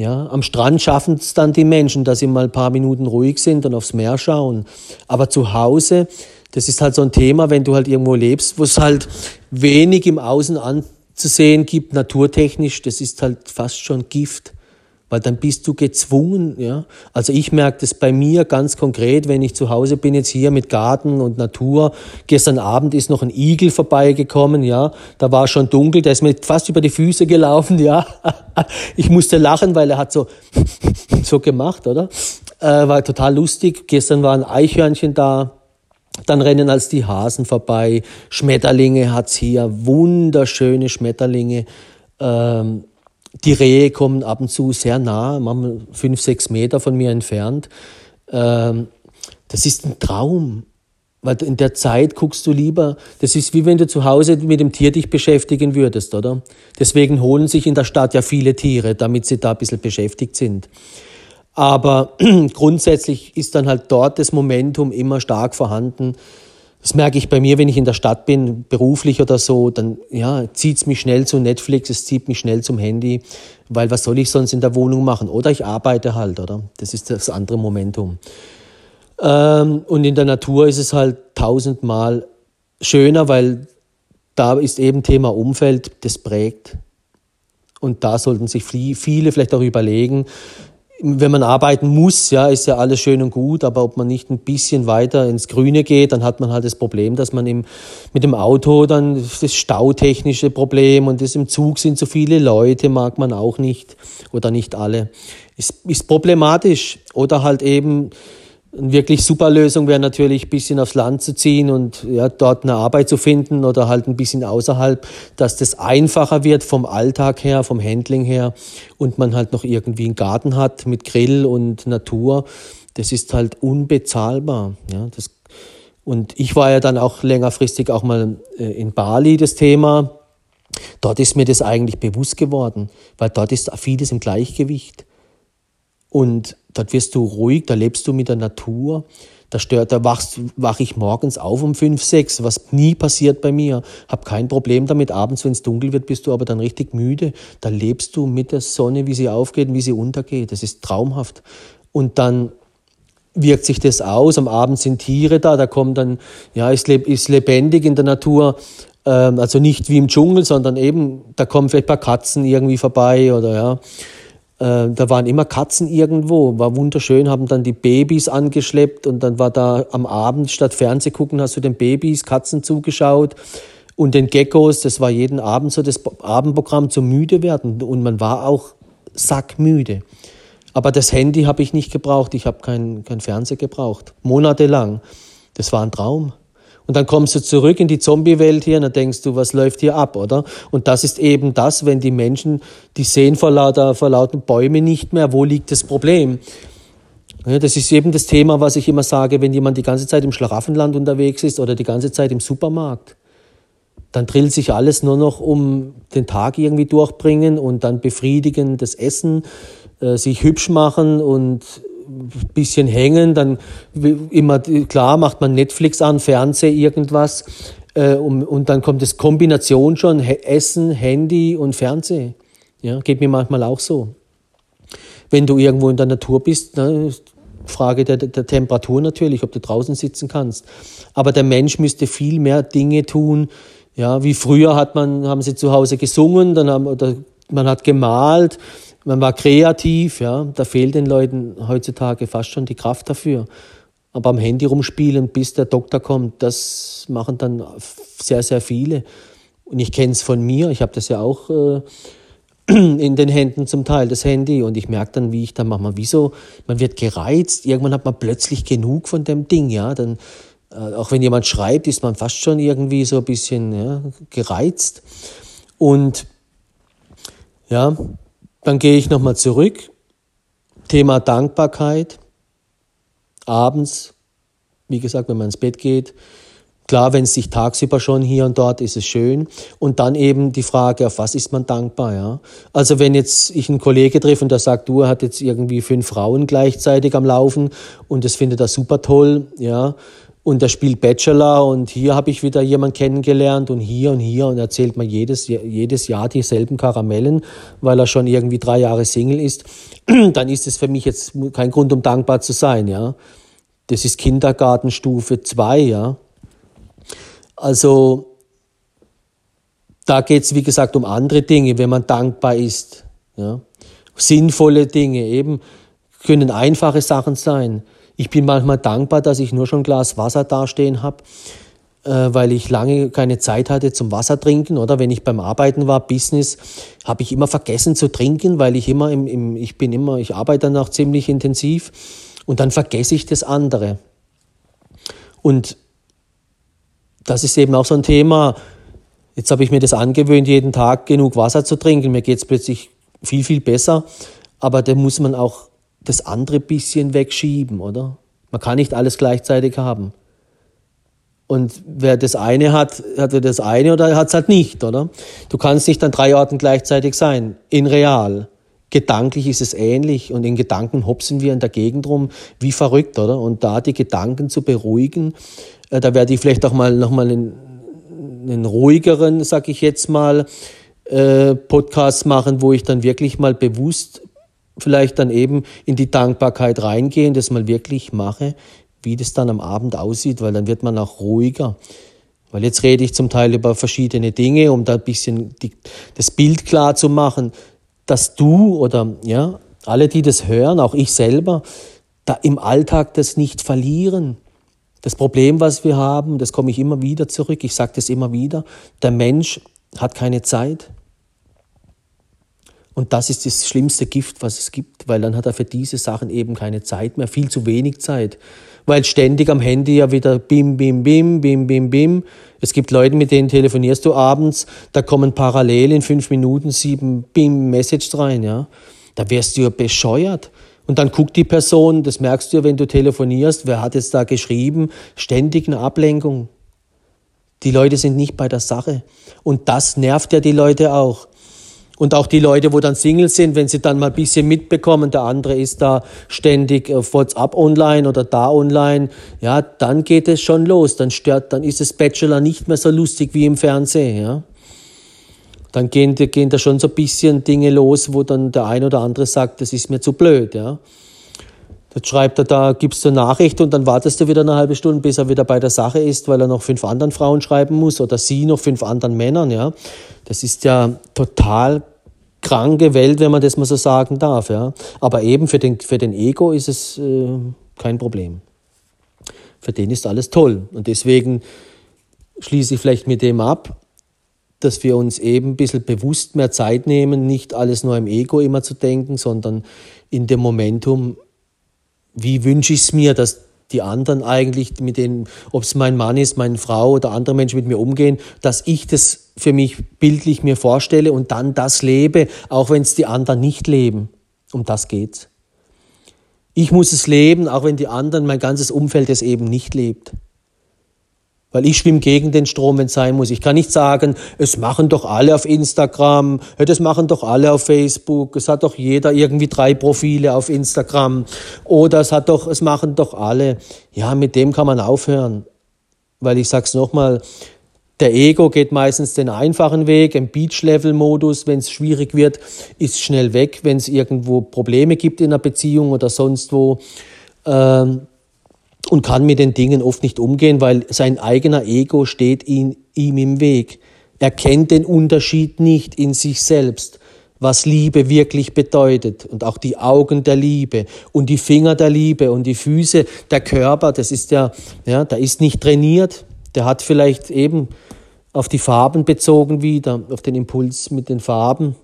ja, am Strand schaffen es dann die Menschen, dass sie mal ein paar Minuten ruhig sind und aufs Meer schauen. Aber zu Hause Das ist halt so ein Thema, wenn du halt irgendwo lebst, wo es halt wenig im Außen anzusehen gibt, naturtechnisch, das ist halt fast schon Gift weil dann bist du gezwungen, ja. Also ich merke das bei mir ganz konkret, wenn ich zu Hause bin jetzt hier mit Garten und Natur. Gestern Abend ist noch ein Igel vorbeigekommen, ja. Da war schon dunkel, der ist mir fast über die Füße gelaufen, ja. Ich musste lachen, weil er hat so, so gemacht, oder? Äh, war total lustig. Gestern war ein Eichhörnchen da. Dann rennen als die Hasen vorbei. Schmetterlinge hat's hier, wunderschöne Schmetterlinge. Ähm, die Rehe kommen ab und zu sehr nah, manchmal fünf, sechs Meter von mir entfernt. Ähm, das ist ein Traum. Weil in der Zeit guckst du lieber, das ist wie wenn du zu Hause mit dem Tier dich beschäftigen würdest, oder? Deswegen holen sich in der Stadt ja viele Tiere, damit sie da ein bisschen beschäftigt sind. Aber grundsätzlich ist dann halt dort das Momentum immer stark vorhanden, das merke ich bei mir, wenn ich in der Stadt bin, beruflich oder so, dann ja, zieht es mich schnell zu Netflix, es zieht mich schnell zum Handy, weil was soll ich sonst in der Wohnung machen? Oder ich arbeite halt, oder? Das ist das andere Momentum. Ähm, und in der Natur ist es halt tausendmal schöner, weil da ist eben Thema Umfeld, das prägt. Und da sollten sich viele vielleicht auch überlegen, wenn man arbeiten muss, ja, ist ja alles schön und gut, aber ob man nicht ein bisschen weiter ins Grüne geht, dann hat man halt das Problem, dass man im, mit dem Auto dann das stautechnische Problem und das im Zug sind so viele Leute, mag man auch nicht oder nicht alle. Ist, ist problematisch oder halt eben eine wirklich super Lösung wäre natürlich, ein bisschen aufs Land zu ziehen und ja, dort eine Arbeit zu finden oder halt ein bisschen außerhalb, dass das einfacher wird vom Alltag her, vom Handling her und man halt noch irgendwie einen Garten hat mit Grill und Natur. Das ist halt unbezahlbar. Ja, das, und ich war ja dann auch längerfristig auch mal äh, in Bali, das Thema. Dort ist mir das eigentlich bewusst geworden, weil dort ist vieles im Gleichgewicht. Und dort wirst du ruhig, da lebst du mit der Natur. Da stört, da wachst, wach ich morgens auf um fünf, sechs, was nie passiert bei mir. Hab kein Problem damit. Abends, wenn es dunkel wird, bist du aber dann richtig müde. Da lebst du mit der Sonne, wie sie aufgeht und wie sie untergeht. Das ist traumhaft. Und dann wirkt sich das aus. Am Abend sind Tiere da, da kommt dann, ja, ist, ist lebendig in der Natur. Ähm, also nicht wie im Dschungel, sondern eben, da kommen vielleicht ein paar Katzen irgendwie vorbei oder ja. Äh, da waren immer Katzen irgendwo, war wunderschön, haben dann die Babys angeschleppt und dann war da am Abend statt Fernseh gucken, hast du den Babys, Katzen zugeschaut und den Geckos, das war jeden Abend so das Abendprogramm zum müde werden und man war auch sackmüde. Aber das Handy habe ich nicht gebraucht, ich habe kein, kein Fernseher gebraucht, monatelang. Das war ein Traum. Und dann kommst du zurück in die Zombie-Welt hier und dann denkst du, was läuft hier ab, oder? Und das ist eben das, wenn die Menschen, die sehen vor lauter, vor lauter Bäume nicht mehr, wo liegt das Problem? Das ist eben das Thema, was ich immer sage, wenn jemand die ganze Zeit im Schlaraffenland unterwegs ist oder die ganze Zeit im Supermarkt. Dann drillt sich alles nur noch um den Tag irgendwie durchbringen und dann befriedigen das Essen, äh, sich hübsch machen und bisschen hängen, dann immer klar macht man Netflix an, Fernseh, irgendwas äh, und, und dann kommt das Kombination schon Essen, Handy und Fernseh. Ja, geht mir manchmal auch so. Wenn du irgendwo in der Natur bist, ne, Frage der, der Temperatur natürlich, ob du draußen sitzen kannst. Aber der Mensch müsste viel mehr Dinge tun. Ja, wie früher hat man, haben sie zu Hause gesungen, dann haben, oder man hat gemalt, man war kreativ, ja. Da fehlt den Leuten heutzutage fast schon die Kraft dafür. Aber am Handy rumspielen, bis der Doktor kommt, das machen dann sehr, sehr viele. Und ich kenne es von mir, ich habe das ja auch äh, in den Händen zum Teil, das Handy. Und ich merke dann, wie ich dann manchmal, wieso, man wird gereizt, irgendwann hat man plötzlich genug von dem Ding, ja. Dann, äh, auch wenn jemand schreibt, ist man fast schon irgendwie so ein bisschen ja, gereizt. Und ja, dann gehe ich nochmal zurück. Thema Dankbarkeit. Abends, wie gesagt, wenn man ins Bett geht. Klar, wenn es sich tagsüber schon hier und dort ist es schön. Und dann eben die Frage, auf was ist man dankbar, ja? Also wenn jetzt ich einen Kollege treffe und der sagt, du, er hat jetzt irgendwie fünf Frauen gleichzeitig am Laufen und das findet er super toll, ja? Und er spielt Bachelor und hier habe ich wieder jemanden kennengelernt und hier und hier und erzählt mir jedes, jedes Jahr dieselben Karamellen, weil er schon irgendwie drei Jahre Single ist, dann ist es für mich jetzt kein Grund, um dankbar zu sein, ja. Das ist Kindergartenstufe zwei, ja. Also da geht es, wie gesagt, um andere Dinge, wenn man dankbar ist. Ja? Sinnvolle Dinge, eben können einfache Sachen sein. Ich bin manchmal dankbar, dass ich nur schon ein Glas Wasser dastehen habe, äh, weil ich lange keine Zeit hatte zum Wasser trinken. Oder wenn ich beim Arbeiten war, Business, habe ich immer vergessen zu trinken, weil ich immer im, im ich bin immer, ich arbeite dann auch ziemlich intensiv und dann vergesse ich das andere. Und das ist eben auch so ein Thema. Jetzt habe ich mir das angewöhnt, jeden Tag genug Wasser zu trinken. Mir geht es plötzlich viel, viel besser. Aber da muss man auch das andere bisschen wegschieben, oder? Man kann nicht alles gleichzeitig haben. Und wer das eine hat, hat er das eine oder hat es halt nicht, oder? Du kannst nicht an drei Orten gleichzeitig sein, in real. Gedanklich ist es ähnlich und in Gedanken hopsen wir in der Gegend rum wie verrückt, oder? Und da die Gedanken zu beruhigen, äh, da werde ich vielleicht auch mal nochmal einen, einen ruhigeren, sag ich jetzt mal, äh, Podcast machen, wo ich dann wirklich mal bewusst vielleicht dann eben in die Dankbarkeit reingehen, das mal wirklich mache, wie das dann am Abend aussieht, weil dann wird man auch ruhiger. Weil jetzt rede ich zum Teil über verschiedene Dinge, um da ein bisschen die, das Bild klar zu machen, dass du oder ja, alle, die das hören, auch ich selber, da im Alltag das nicht verlieren. Das Problem, was wir haben, das komme ich immer wieder zurück, ich sage das immer wieder, der Mensch hat keine Zeit. Und das ist das schlimmste Gift, was es gibt, weil dann hat er für diese Sachen eben keine Zeit mehr, viel zu wenig Zeit. Weil ständig am Handy ja wieder bim, bim, bim, bim, bim, bim. Es gibt Leute, mit denen telefonierst du abends, da kommen parallel in fünf Minuten sieben bim Messages rein, ja. Da wärst du ja bescheuert. Und dann guckt die Person, das merkst du ja, wenn du telefonierst, wer hat jetzt da geschrieben, ständig eine Ablenkung. Die Leute sind nicht bei der Sache. Und das nervt ja die Leute auch. Und auch die Leute, wo dann Single sind, wenn sie dann mal ein bisschen mitbekommen, der andere ist da ständig auf WhatsApp online oder da online, ja, dann geht es schon los. Dann stört, dann ist das Bachelor nicht mehr so lustig wie im Fernsehen, ja. Dann gehen, gehen da schon so ein bisschen Dinge los, wo dann der ein oder andere sagt, das ist mir zu blöd, ja. Dann schreibt er da, gibst du eine Nachricht und dann wartest du wieder eine halbe Stunde, bis er wieder bei der Sache ist, weil er noch fünf anderen Frauen schreiben muss oder sie noch fünf anderen Männern, ja. Das ist ja total kranke Welt, wenn man das mal so sagen darf. Ja. Aber eben für den, für den Ego ist es äh, kein Problem. Für den ist alles toll. Und deswegen schließe ich vielleicht mit dem ab, dass wir uns eben ein bisschen bewusst mehr Zeit nehmen, nicht alles nur im Ego immer zu denken, sondern in dem Momentum, wie wünsche ich es mir, dass die anderen eigentlich, mit denen, ob es mein Mann ist, meine Frau oder andere Menschen mit mir umgehen, dass ich das für mich bildlich mir vorstelle und dann das lebe, auch wenn es die anderen nicht leben. Um das geht's. Ich muss es leben, auch wenn die anderen, mein ganzes Umfeld es eben nicht lebt. Weil ich schwimme gegen den Strom, wenn es sein muss. Ich kann nicht sagen, es machen doch alle auf Instagram, das machen doch alle auf Facebook, es hat doch jeder irgendwie drei Profile auf Instagram oder es hat doch, es machen doch alle. Ja, mit dem kann man aufhören. Weil ich sag's nochmal, der Ego geht meistens den einfachen Weg, im Beach-Level-Modus, wenn es schwierig wird, ist schnell weg, wenn es irgendwo Probleme gibt in einer Beziehung oder sonst wo. Ähm, und kann mit den Dingen oft nicht umgehen, weil sein eigener Ego steht ihn, ihm im Weg. Er kennt den Unterschied nicht in sich selbst, was Liebe wirklich bedeutet. Und auch die Augen der Liebe und die Finger der Liebe und die Füße, der Körper, das ist ja, ja, der ist nicht trainiert, der hat vielleicht eben auf die Farben bezogen wieder, auf den Impuls mit den Farben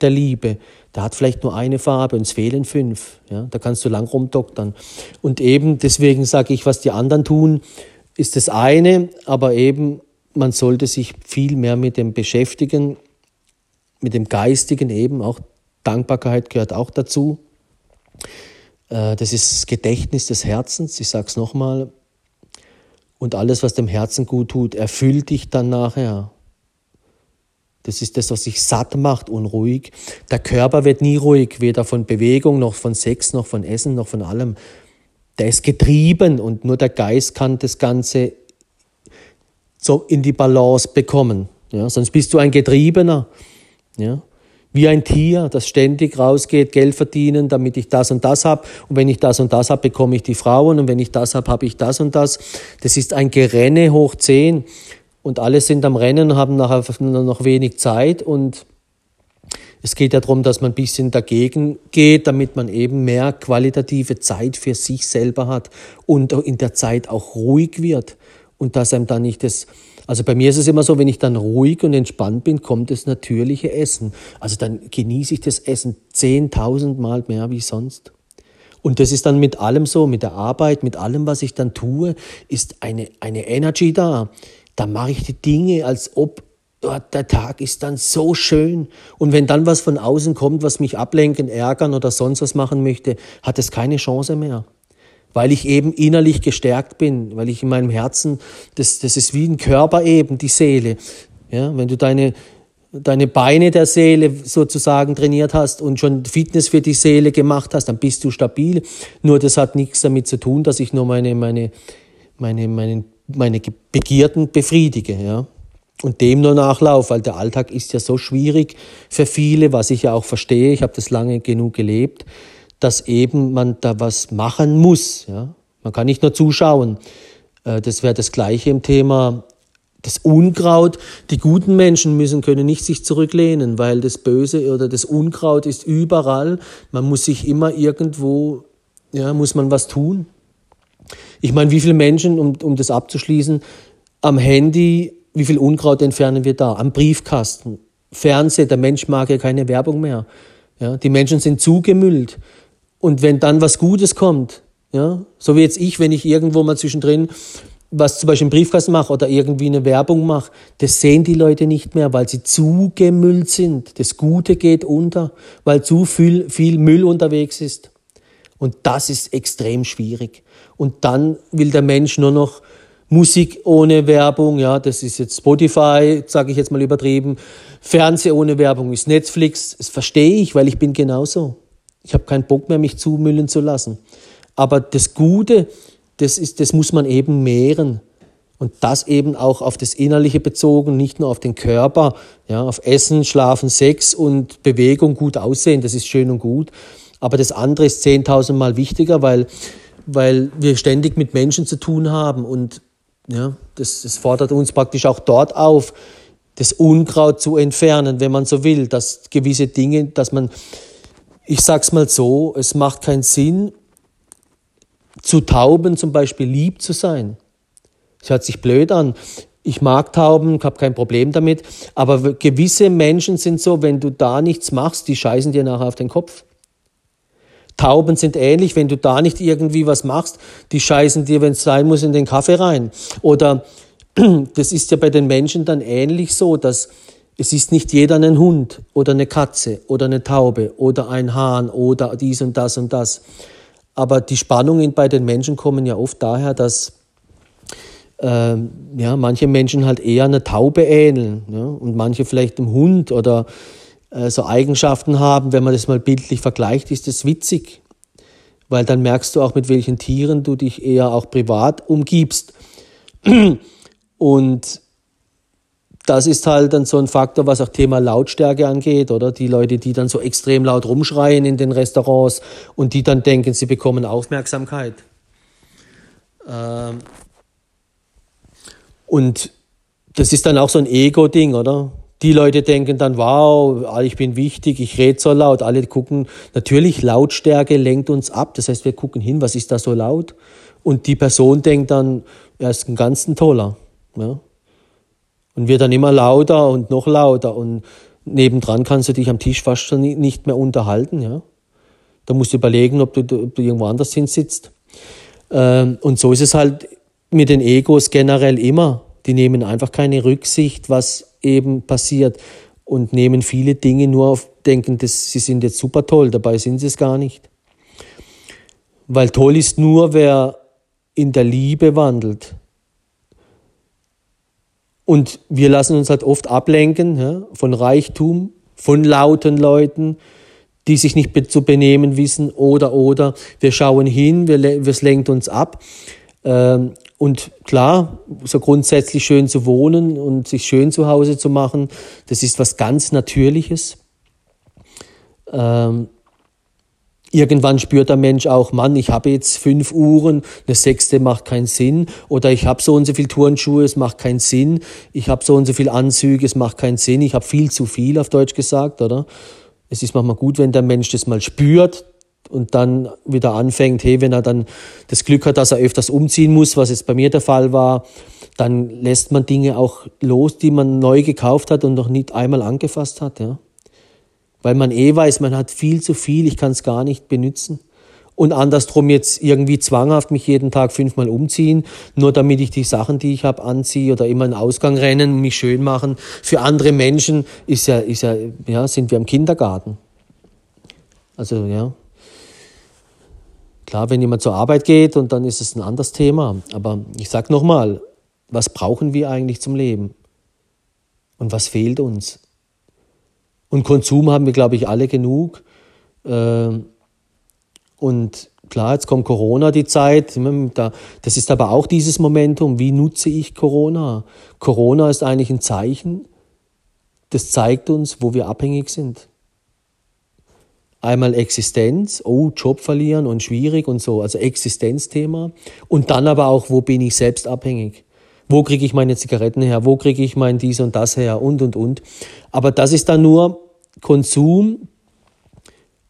der Liebe der hat vielleicht nur eine Farbe und es fehlen fünf. Ja, da kannst du lang rumdoktern. Und eben deswegen sage ich, was die anderen tun, ist das eine, aber eben man sollte sich viel mehr mit dem beschäftigen, mit dem Geistigen eben, auch Dankbarkeit gehört auch dazu. Äh, das ist das Gedächtnis des Herzens, ich sage es nochmal. Und alles, was dem Herzen gut tut, erfüllt dich dann nachher. Das ist das, was sich satt macht, unruhig. Der Körper wird nie ruhig, weder von Bewegung noch von Sex noch von Essen noch von allem. Der ist getrieben und nur der Geist kann das Ganze so in die Balance bekommen. Ja, sonst bist du ein Getriebener. Ja, wie ein Tier, das ständig rausgeht, Geld verdienen, damit ich das und das habe. Und wenn ich das und das habe, bekomme ich die Frauen. Und wenn ich das habe, habe ich das und das. Das ist ein Gerenne hoch zehn. Und alle sind am Rennen, haben nachher noch wenig Zeit und es geht ja darum, dass man ein bisschen dagegen geht, damit man eben mehr qualitative Zeit für sich selber hat und in der Zeit auch ruhig wird und dass einem dann nicht das also bei mir ist es immer so, wenn ich dann ruhig und entspannt bin, kommt das natürliche Essen. Also dann genieße ich das Essen zehntausendmal mehr wie sonst. Und das ist dann mit allem so, mit der Arbeit, mit allem, was ich dann tue, ist eine, eine Energy da. Da mache ich die Dinge, als ob oh, der Tag ist dann so schön. Und wenn dann was von außen kommt, was mich ablenken, ärgern oder sonst was machen möchte, hat es keine Chance mehr. Weil ich eben innerlich gestärkt bin, weil ich in meinem Herzen, das, das ist wie ein Körper eben, die Seele. Ja, wenn du deine, deine Beine der Seele sozusagen trainiert hast und schon Fitness für die Seele gemacht hast, dann bist du stabil. Nur das hat nichts damit zu tun, dass ich nur meine, meine, meine, meine, meine Begierden befriedige. Ja? Und dem nur nachlauf, weil der Alltag ist ja so schwierig für viele, was ich ja auch verstehe. Ich habe das lange genug gelebt, dass eben man da was machen muss. Ja? Man kann nicht nur zuschauen. Äh, das wäre das Gleiche im Thema das Unkraut, die guten Menschen müssen können nicht sich zurücklehnen, weil das Böse oder das Unkraut ist überall. Man muss sich immer irgendwo, ja, muss man was tun. Ich meine, wie viele Menschen, um, um das abzuschließen, am Handy, wie viel Unkraut entfernen wir da? Am Briefkasten, Fernseher, der Mensch mag ja keine Werbung mehr. Ja, die Menschen sind zugemüllt. Und wenn dann was Gutes kommt, ja, so wie jetzt ich, wenn ich irgendwo mal zwischendrin was zum Beispiel im Briefkasten mache oder irgendwie eine Werbung mache, das sehen die Leute nicht mehr, weil sie zugemüllt sind. Das Gute geht unter, weil zu viel, viel Müll unterwegs ist. Und das ist extrem schwierig. Und dann will der Mensch nur noch Musik ohne Werbung, ja, das ist jetzt Spotify, sage ich jetzt mal übertrieben. Fernseh ohne Werbung ist Netflix. Das verstehe ich, weil ich bin genauso. Ich habe keinen Bock mehr, mich zumüllen zu lassen. Aber das Gute, das, ist, das muss man eben mehren. Und das eben auch auf das Innerliche bezogen, nicht nur auf den Körper, ja, auf Essen, Schlafen, Sex und Bewegung, gut aussehen, das ist schön und gut. Aber das andere ist zehntausendmal wichtiger, weil, weil wir ständig mit Menschen zu tun haben und ja, das, das fordert uns praktisch auch dort auf, das Unkraut zu entfernen, wenn man so will, dass gewisse Dinge, dass man, ich sag's mal so, es macht keinen Sinn, zu Tauben zum Beispiel lieb zu sein. Das hört sich blöd an. Ich mag Tauben, habe kein Problem damit. Aber gewisse Menschen sind so, wenn du da nichts machst, die scheißen dir nachher auf den Kopf. Tauben sind ähnlich, wenn du da nicht irgendwie was machst, die scheißen dir, wenn es sein muss, in den Kaffee rein. Oder das ist ja bei den Menschen dann ähnlich so, dass es ist nicht jeder ein Hund oder eine Katze oder eine Taube oder ein Hahn oder dies und das und das. Aber die Spannungen bei den Menschen kommen ja oft daher, dass äh, ja, manche Menschen halt eher einer Taube ähneln ja, und manche vielleicht einem Hund oder äh, so Eigenschaften haben. Wenn man das mal bildlich vergleicht, ist das witzig, weil dann merkst du auch, mit welchen Tieren du dich eher auch privat umgibst. Und das ist halt dann so ein Faktor, was auch Thema Lautstärke angeht, oder? Die Leute, die dann so extrem laut rumschreien in den Restaurants und die dann denken, sie bekommen Aufmerksamkeit. Ähm und das ist dann auch so ein Ego-Ding, oder? Die Leute denken dann, wow, ich bin wichtig, ich rede so laut. Alle gucken, natürlich, Lautstärke lenkt uns ab. Das heißt, wir gucken hin, was ist da so laut? Und die Person denkt dann, er ist ein ganz toller. Ja? Und wird dann immer lauter und noch lauter. Und nebendran kannst du dich am Tisch fast schon nicht mehr unterhalten. Ja? Da musst du überlegen, ob du, ob du irgendwo anders hinsitzt. Ähm, und so ist es halt mit den Egos generell immer. Die nehmen einfach keine Rücksicht, was eben passiert und nehmen viele Dinge nur auf, denken, dass sie sind jetzt super toll, dabei sind sie es gar nicht. Weil toll ist nur, wer in der Liebe wandelt. Und wir lassen uns halt oft ablenken ja, von Reichtum, von lauten Leuten, die sich nicht zu benehmen wissen oder oder wir schauen hin, wir, es lenkt uns ab. Ähm, und klar, so grundsätzlich schön zu wohnen und sich schön zu Hause zu machen, das ist was ganz Natürliches. Ähm, Irgendwann spürt der Mensch auch, Mann, ich habe jetzt fünf Uhren, eine sechste macht keinen Sinn. Oder ich habe so und so viel Turnschuhe, es macht keinen Sinn. Ich habe so und so viel Anzüge, es macht keinen Sinn. Ich habe viel zu viel, auf Deutsch gesagt, oder? Es ist manchmal gut, wenn der Mensch das mal spürt und dann wieder anfängt, hey, wenn er dann das Glück hat, dass er öfters umziehen muss, was jetzt bei mir der Fall war, dann lässt man Dinge auch los, die man neu gekauft hat und noch nicht einmal angefasst hat, ja weil man eh weiß, man hat viel zu viel, ich kann es gar nicht benutzen. Und andersrum jetzt irgendwie zwanghaft mich jeden Tag fünfmal umziehen, nur damit ich die Sachen, die ich habe, anziehe oder immer einen Ausgang rennen, mich schön machen. Für andere Menschen ist ja, ist ja, ja, sind wir im Kindergarten. Also ja. Klar, wenn jemand zur Arbeit geht und dann ist es ein anderes Thema. Aber ich sag nochmal, was brauchen wir eigentlich zum Leben? Und was fehlt uns? Und Konsum haben wir, glaube ich, alle genug. Ähm, und klar, jetzt kommt Corona, die Zeit. Das ist aber auch dieses Momentum. Wie nutze ich Corona? Corona ist eigentlich ein Zeichen, das zeigt uns, wo wir abhängig sind. Einmal Existenz, oh, Job verlieren und schwierig und so, also Existenzthema. Und dann aber auch, wo bin ich selbst abhängig? Wo kriege ich meine Zigaretten her? Wo kriege ich mein dies und das her? Und, und, und. Aber das ist dann nur Konsum,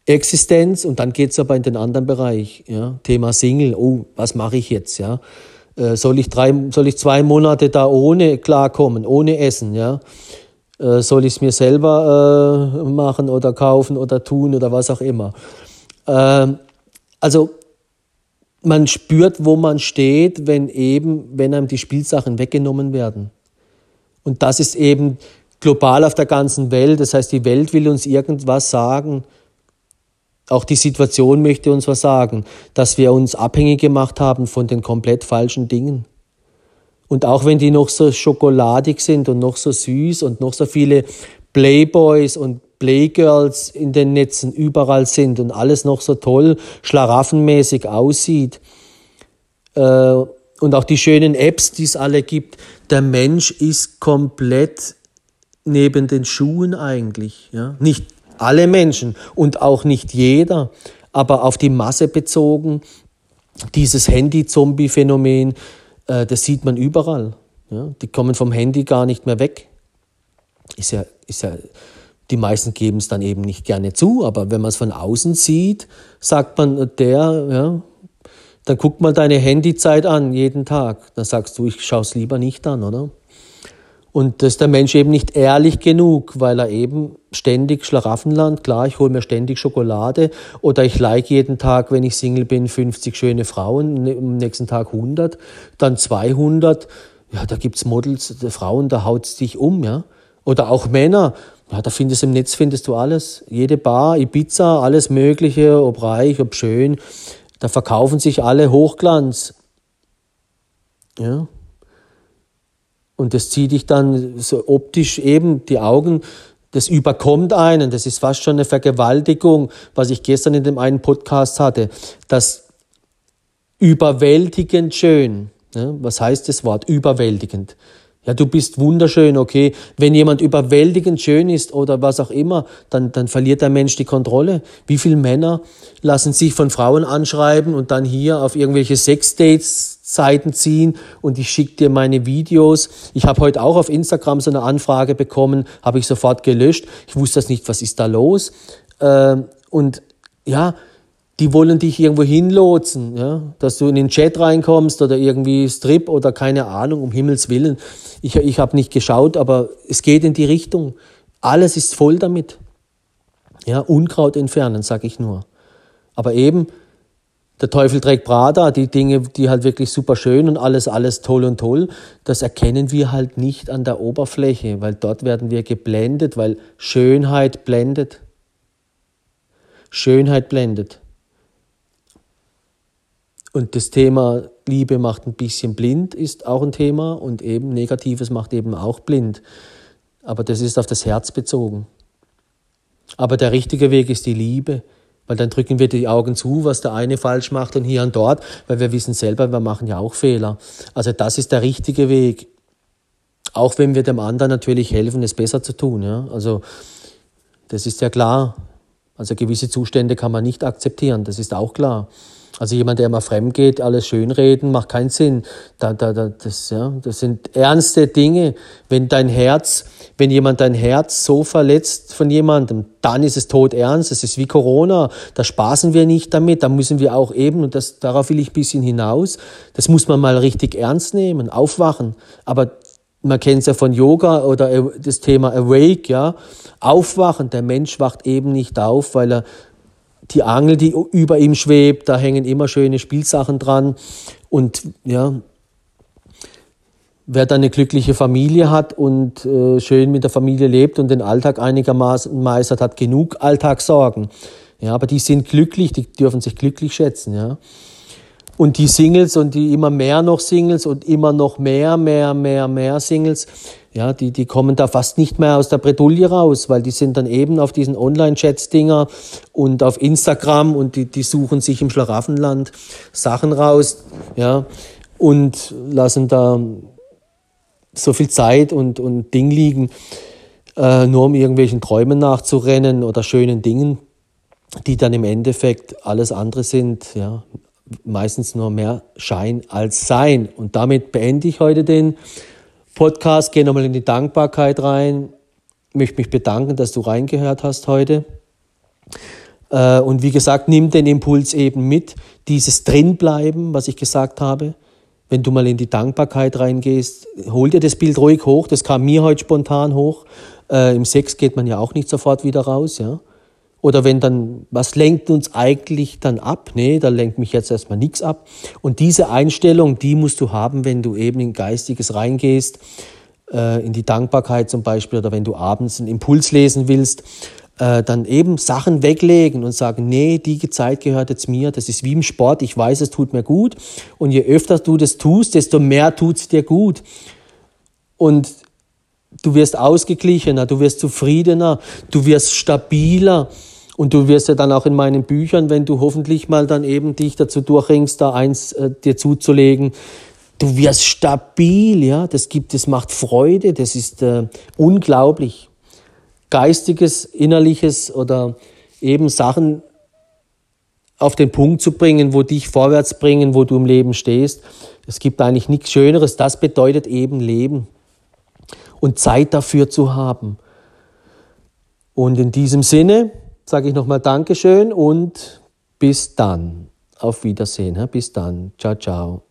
Existenz und dann geht es aber in den anderen Bereich. Ja? Thema Single, oh, was mache ich jetzt? Ja? Äh, soll, ich drei, soll ich zwei Monate da ohne klarkommen, ohne Essen? Ja? Äh, soll ich es mir selber äh, machen oder kaufen oder tun oder was auch immer? Ähm, also man spürt, wo man steht, wenn eben, wenn einem die Spielsachen weggenommen werden. Und das ist eben global auf der ganzen Welt. Das heißt, die Welt will uns irgendwas sagen. Auch die Situation möchte uns was sagen, dass wir uns abhängig gemacht haben von den komplett falschen Dingen. Und auch wenn die noch so schokoladig sind und noch so süß und noch so viele Playboys und Playgirls in den Netzen überall sind und alles noch so toll schlaraffenmäßig aussieht, äh, und auch die schönen Apps, die es alle gibt, der Mensch ist komplett neben den Schuhen eigentlich. Ja? Nicht alle Menschen und auch nicht jeder, aber auf die Masse bezogen, dieses Handy-Zombie-Phänomen, äh, das sieht man überall. Ja? Die kommen vom Handy gar nicht mehr weg. Ist ja, ist ja, die meisten geben es dann eben nicht gerne zu, aber wenn man es von außen sieht, sagt man, der, ja, dann guck mal deine Handyzeit an, jeden Tag. Dann sagst du, ich schaue es lieber nicht an, oder? Und das ist der Mensch eben nicht ehrlich genug, weil er eben ständig Schlaraffenland, klar, ich hole mir ständig Schokolade oder ich like jeden Tag, wenn ich Single bin, 50 schöne Frauen, ne, am nächsten Tag 100, dann 200. Ja, da gibt's Models, Frauen, da haut's dich um, ja. Oder auch Männer, ja, da findest im Netz findest du alles. Jede Bar, Ibiza, alles Mögliche, ob reich, ob schön. Da verkaufen sich alle Hochglanz. Ja. Und das zieht dich dann so optisch eben die Augen, das überkommt einen, das ist fast schon eine Vergewaltigung, was ich gestern in dem einen Podcast hatte. Das überwältigend schön. Ja, was heißt das Wort? Überwältigend. Ja, du bist wunderschön, okay. Wenn jemand überwältigend schön ist oder was auch immer, dann, dann verliert der Mensch die Kontrolle. Wie viele Männer lassen sich von Frauen anschreiben und dann hier auf irgendwelche Sexdates Seiten ziehen und ich schicke dir meine Videos. Ich habe heute auch auf Instagram so eine Anfrage bekommen, habe ich sofort gelöscht. Ich wusste das nicht, was ist da los. Ähm, und ja, die wollen dich irgendwo hinlotsen, ja? dass du in den Chat reinkommst oder irgendwie Strip oder keine Ahnung, um Himmels Willen. Ich, ich habe nicht geschaut, aber es geht in die Richtung. Alles ist voll damit. Ja, Unkraut entfernen, sag ich nur. Aber eben, der Teufel trägt Prada, die Dinge, die halt wirklich super schön und alles, alles toll und toll, das erkennen wir halt nicht an der Oberfläche, weil dort werden wir geblendet, weil Schönheit blendet. Schönheit blendet. Und das Thema Liebe macht ein bisschen blind ist auch ein Thema und eben Negatives macht eben auch blind. Aber das ist auf das Herz bezogen. Aber der richtige Weg ist die Liebe, weil dann drücken wir die Augen zu, was der eine falsch macht und hier und dort, weil wir wissen selber, wir machen ja auch Fehler. Also das ist der richtige Weg. Auch wenn wir dem anderen natürlich helfen, es besser zu tun. Ja? Also das ist ja klar. Also gewisse Zustände kann man nicht akzeptieren, das ist auch klar. Also jemand, der mal fremd geht, alles schönreden, macht keinen Sinn. Da, da, da, das, ja, das sind ernste Dinge. Wenn dein Herz, wenn jemand dein Herz so verletzt von jemandem, dann ist es tot ernst. Das ist wie Corona. Da spaßen wir nicht damit. Da müssen wir auch eben, und das, darauf will ich ein bisschen hinaus, das muss man mal richtig ernst nehmen, aufwachen. Aber man kennt es ja von Yoga oder das Thema Awake, ja. Aufwachen. Der Mensch wacht eben nicht auf, weil er die Angel, die über ihm schwebt, da hängen immer schöne Spielsachen dran. Und ja, wer dann eine glückliche Familie hat und äh, schön mit der Familie lebt und den Alltag einigermaßen meistert, hat genug Alltagssorgen. Ja, aber die sind glücklich, die dürfen sich glücklich schätzen, ja. Und die Singles und die immer mehr noch Singles und immer noch mehr, mehr, mehr, mehr Singles, ja, die, die kommen da fast nicht mehr aus der Bredouille raus, weil die sind dann eben auf diesen Online-Chats-Dinger und auf Instagram und die, die suchen sich im Schlaraffenland Sachen raus, ja, und lassen da so viel Zeit und, und Ding liegen, äh, nur um irgendwelchen Träumen nachzurennen oder schönen Dingen, die dann im Endeffekt alles andere sind, ja, meistens nur mehr Schein als Sein. Und damit beende ich heute den Podcast, gehe nochmal in die Dankbarkeit rein. Möchte mich bedanken, dass du reingehört hast heute. Äh, und wie gesagt, nimm den Impuls eben mit, dieses Drinbleiben, was ich gesagt habe. Wenn du mal in die Dankbarkeit reingehst, hol dir das Bild ruhig hoch. Das kam mir heute spontan hoch. Äh, Im Sex geht man ja auch nicht sofort wieder raus, ja. Oder wenn dann, was lenkt uns eigentlich dann ab? Nee, da lenkt mich jetzt erstmal nichts ab. Und diese Einstellung, die musst du haben, wenn du eben in Geistiges reingehst, äh, in die Dankbarkeit zum Beispiel, oder wenn du abends einen Impuls lesen willst, äh, dann eben Sachen weglegen und sagen, nee, die Zeit gehört jetzt mir. Das ist wie im Sport. Ich weiß, es tut mir gut. Und je öfter du das tust, desto mehr tut es dir gut. Und du wirst ausgeglichener, du wirst zufriedener, du wirst stabiler. Und du wirst ja dann auch in meinen Büchern, wenn du hoffentlich mal dann eben dich dazu durchringst, da eins äh, dir zuzulegen, du wirst stabil, ja, das gibt, das macht Freude, das ist äh, unglaublich. Geistiges, innerliches oder eben Sachen auf den Punkt zu bringen, wo dich vorwärts bringen, wo du im Leben stehst. Es gibt eigentlich nichts Schöneres. Das bedeutet eben Leben und Zeit dafür zu haben. Und in diesem Sinne sage ich nochmal Dankeschön und bis dann. Auf Wiedersehen. Bis dann. Ciao, ciao.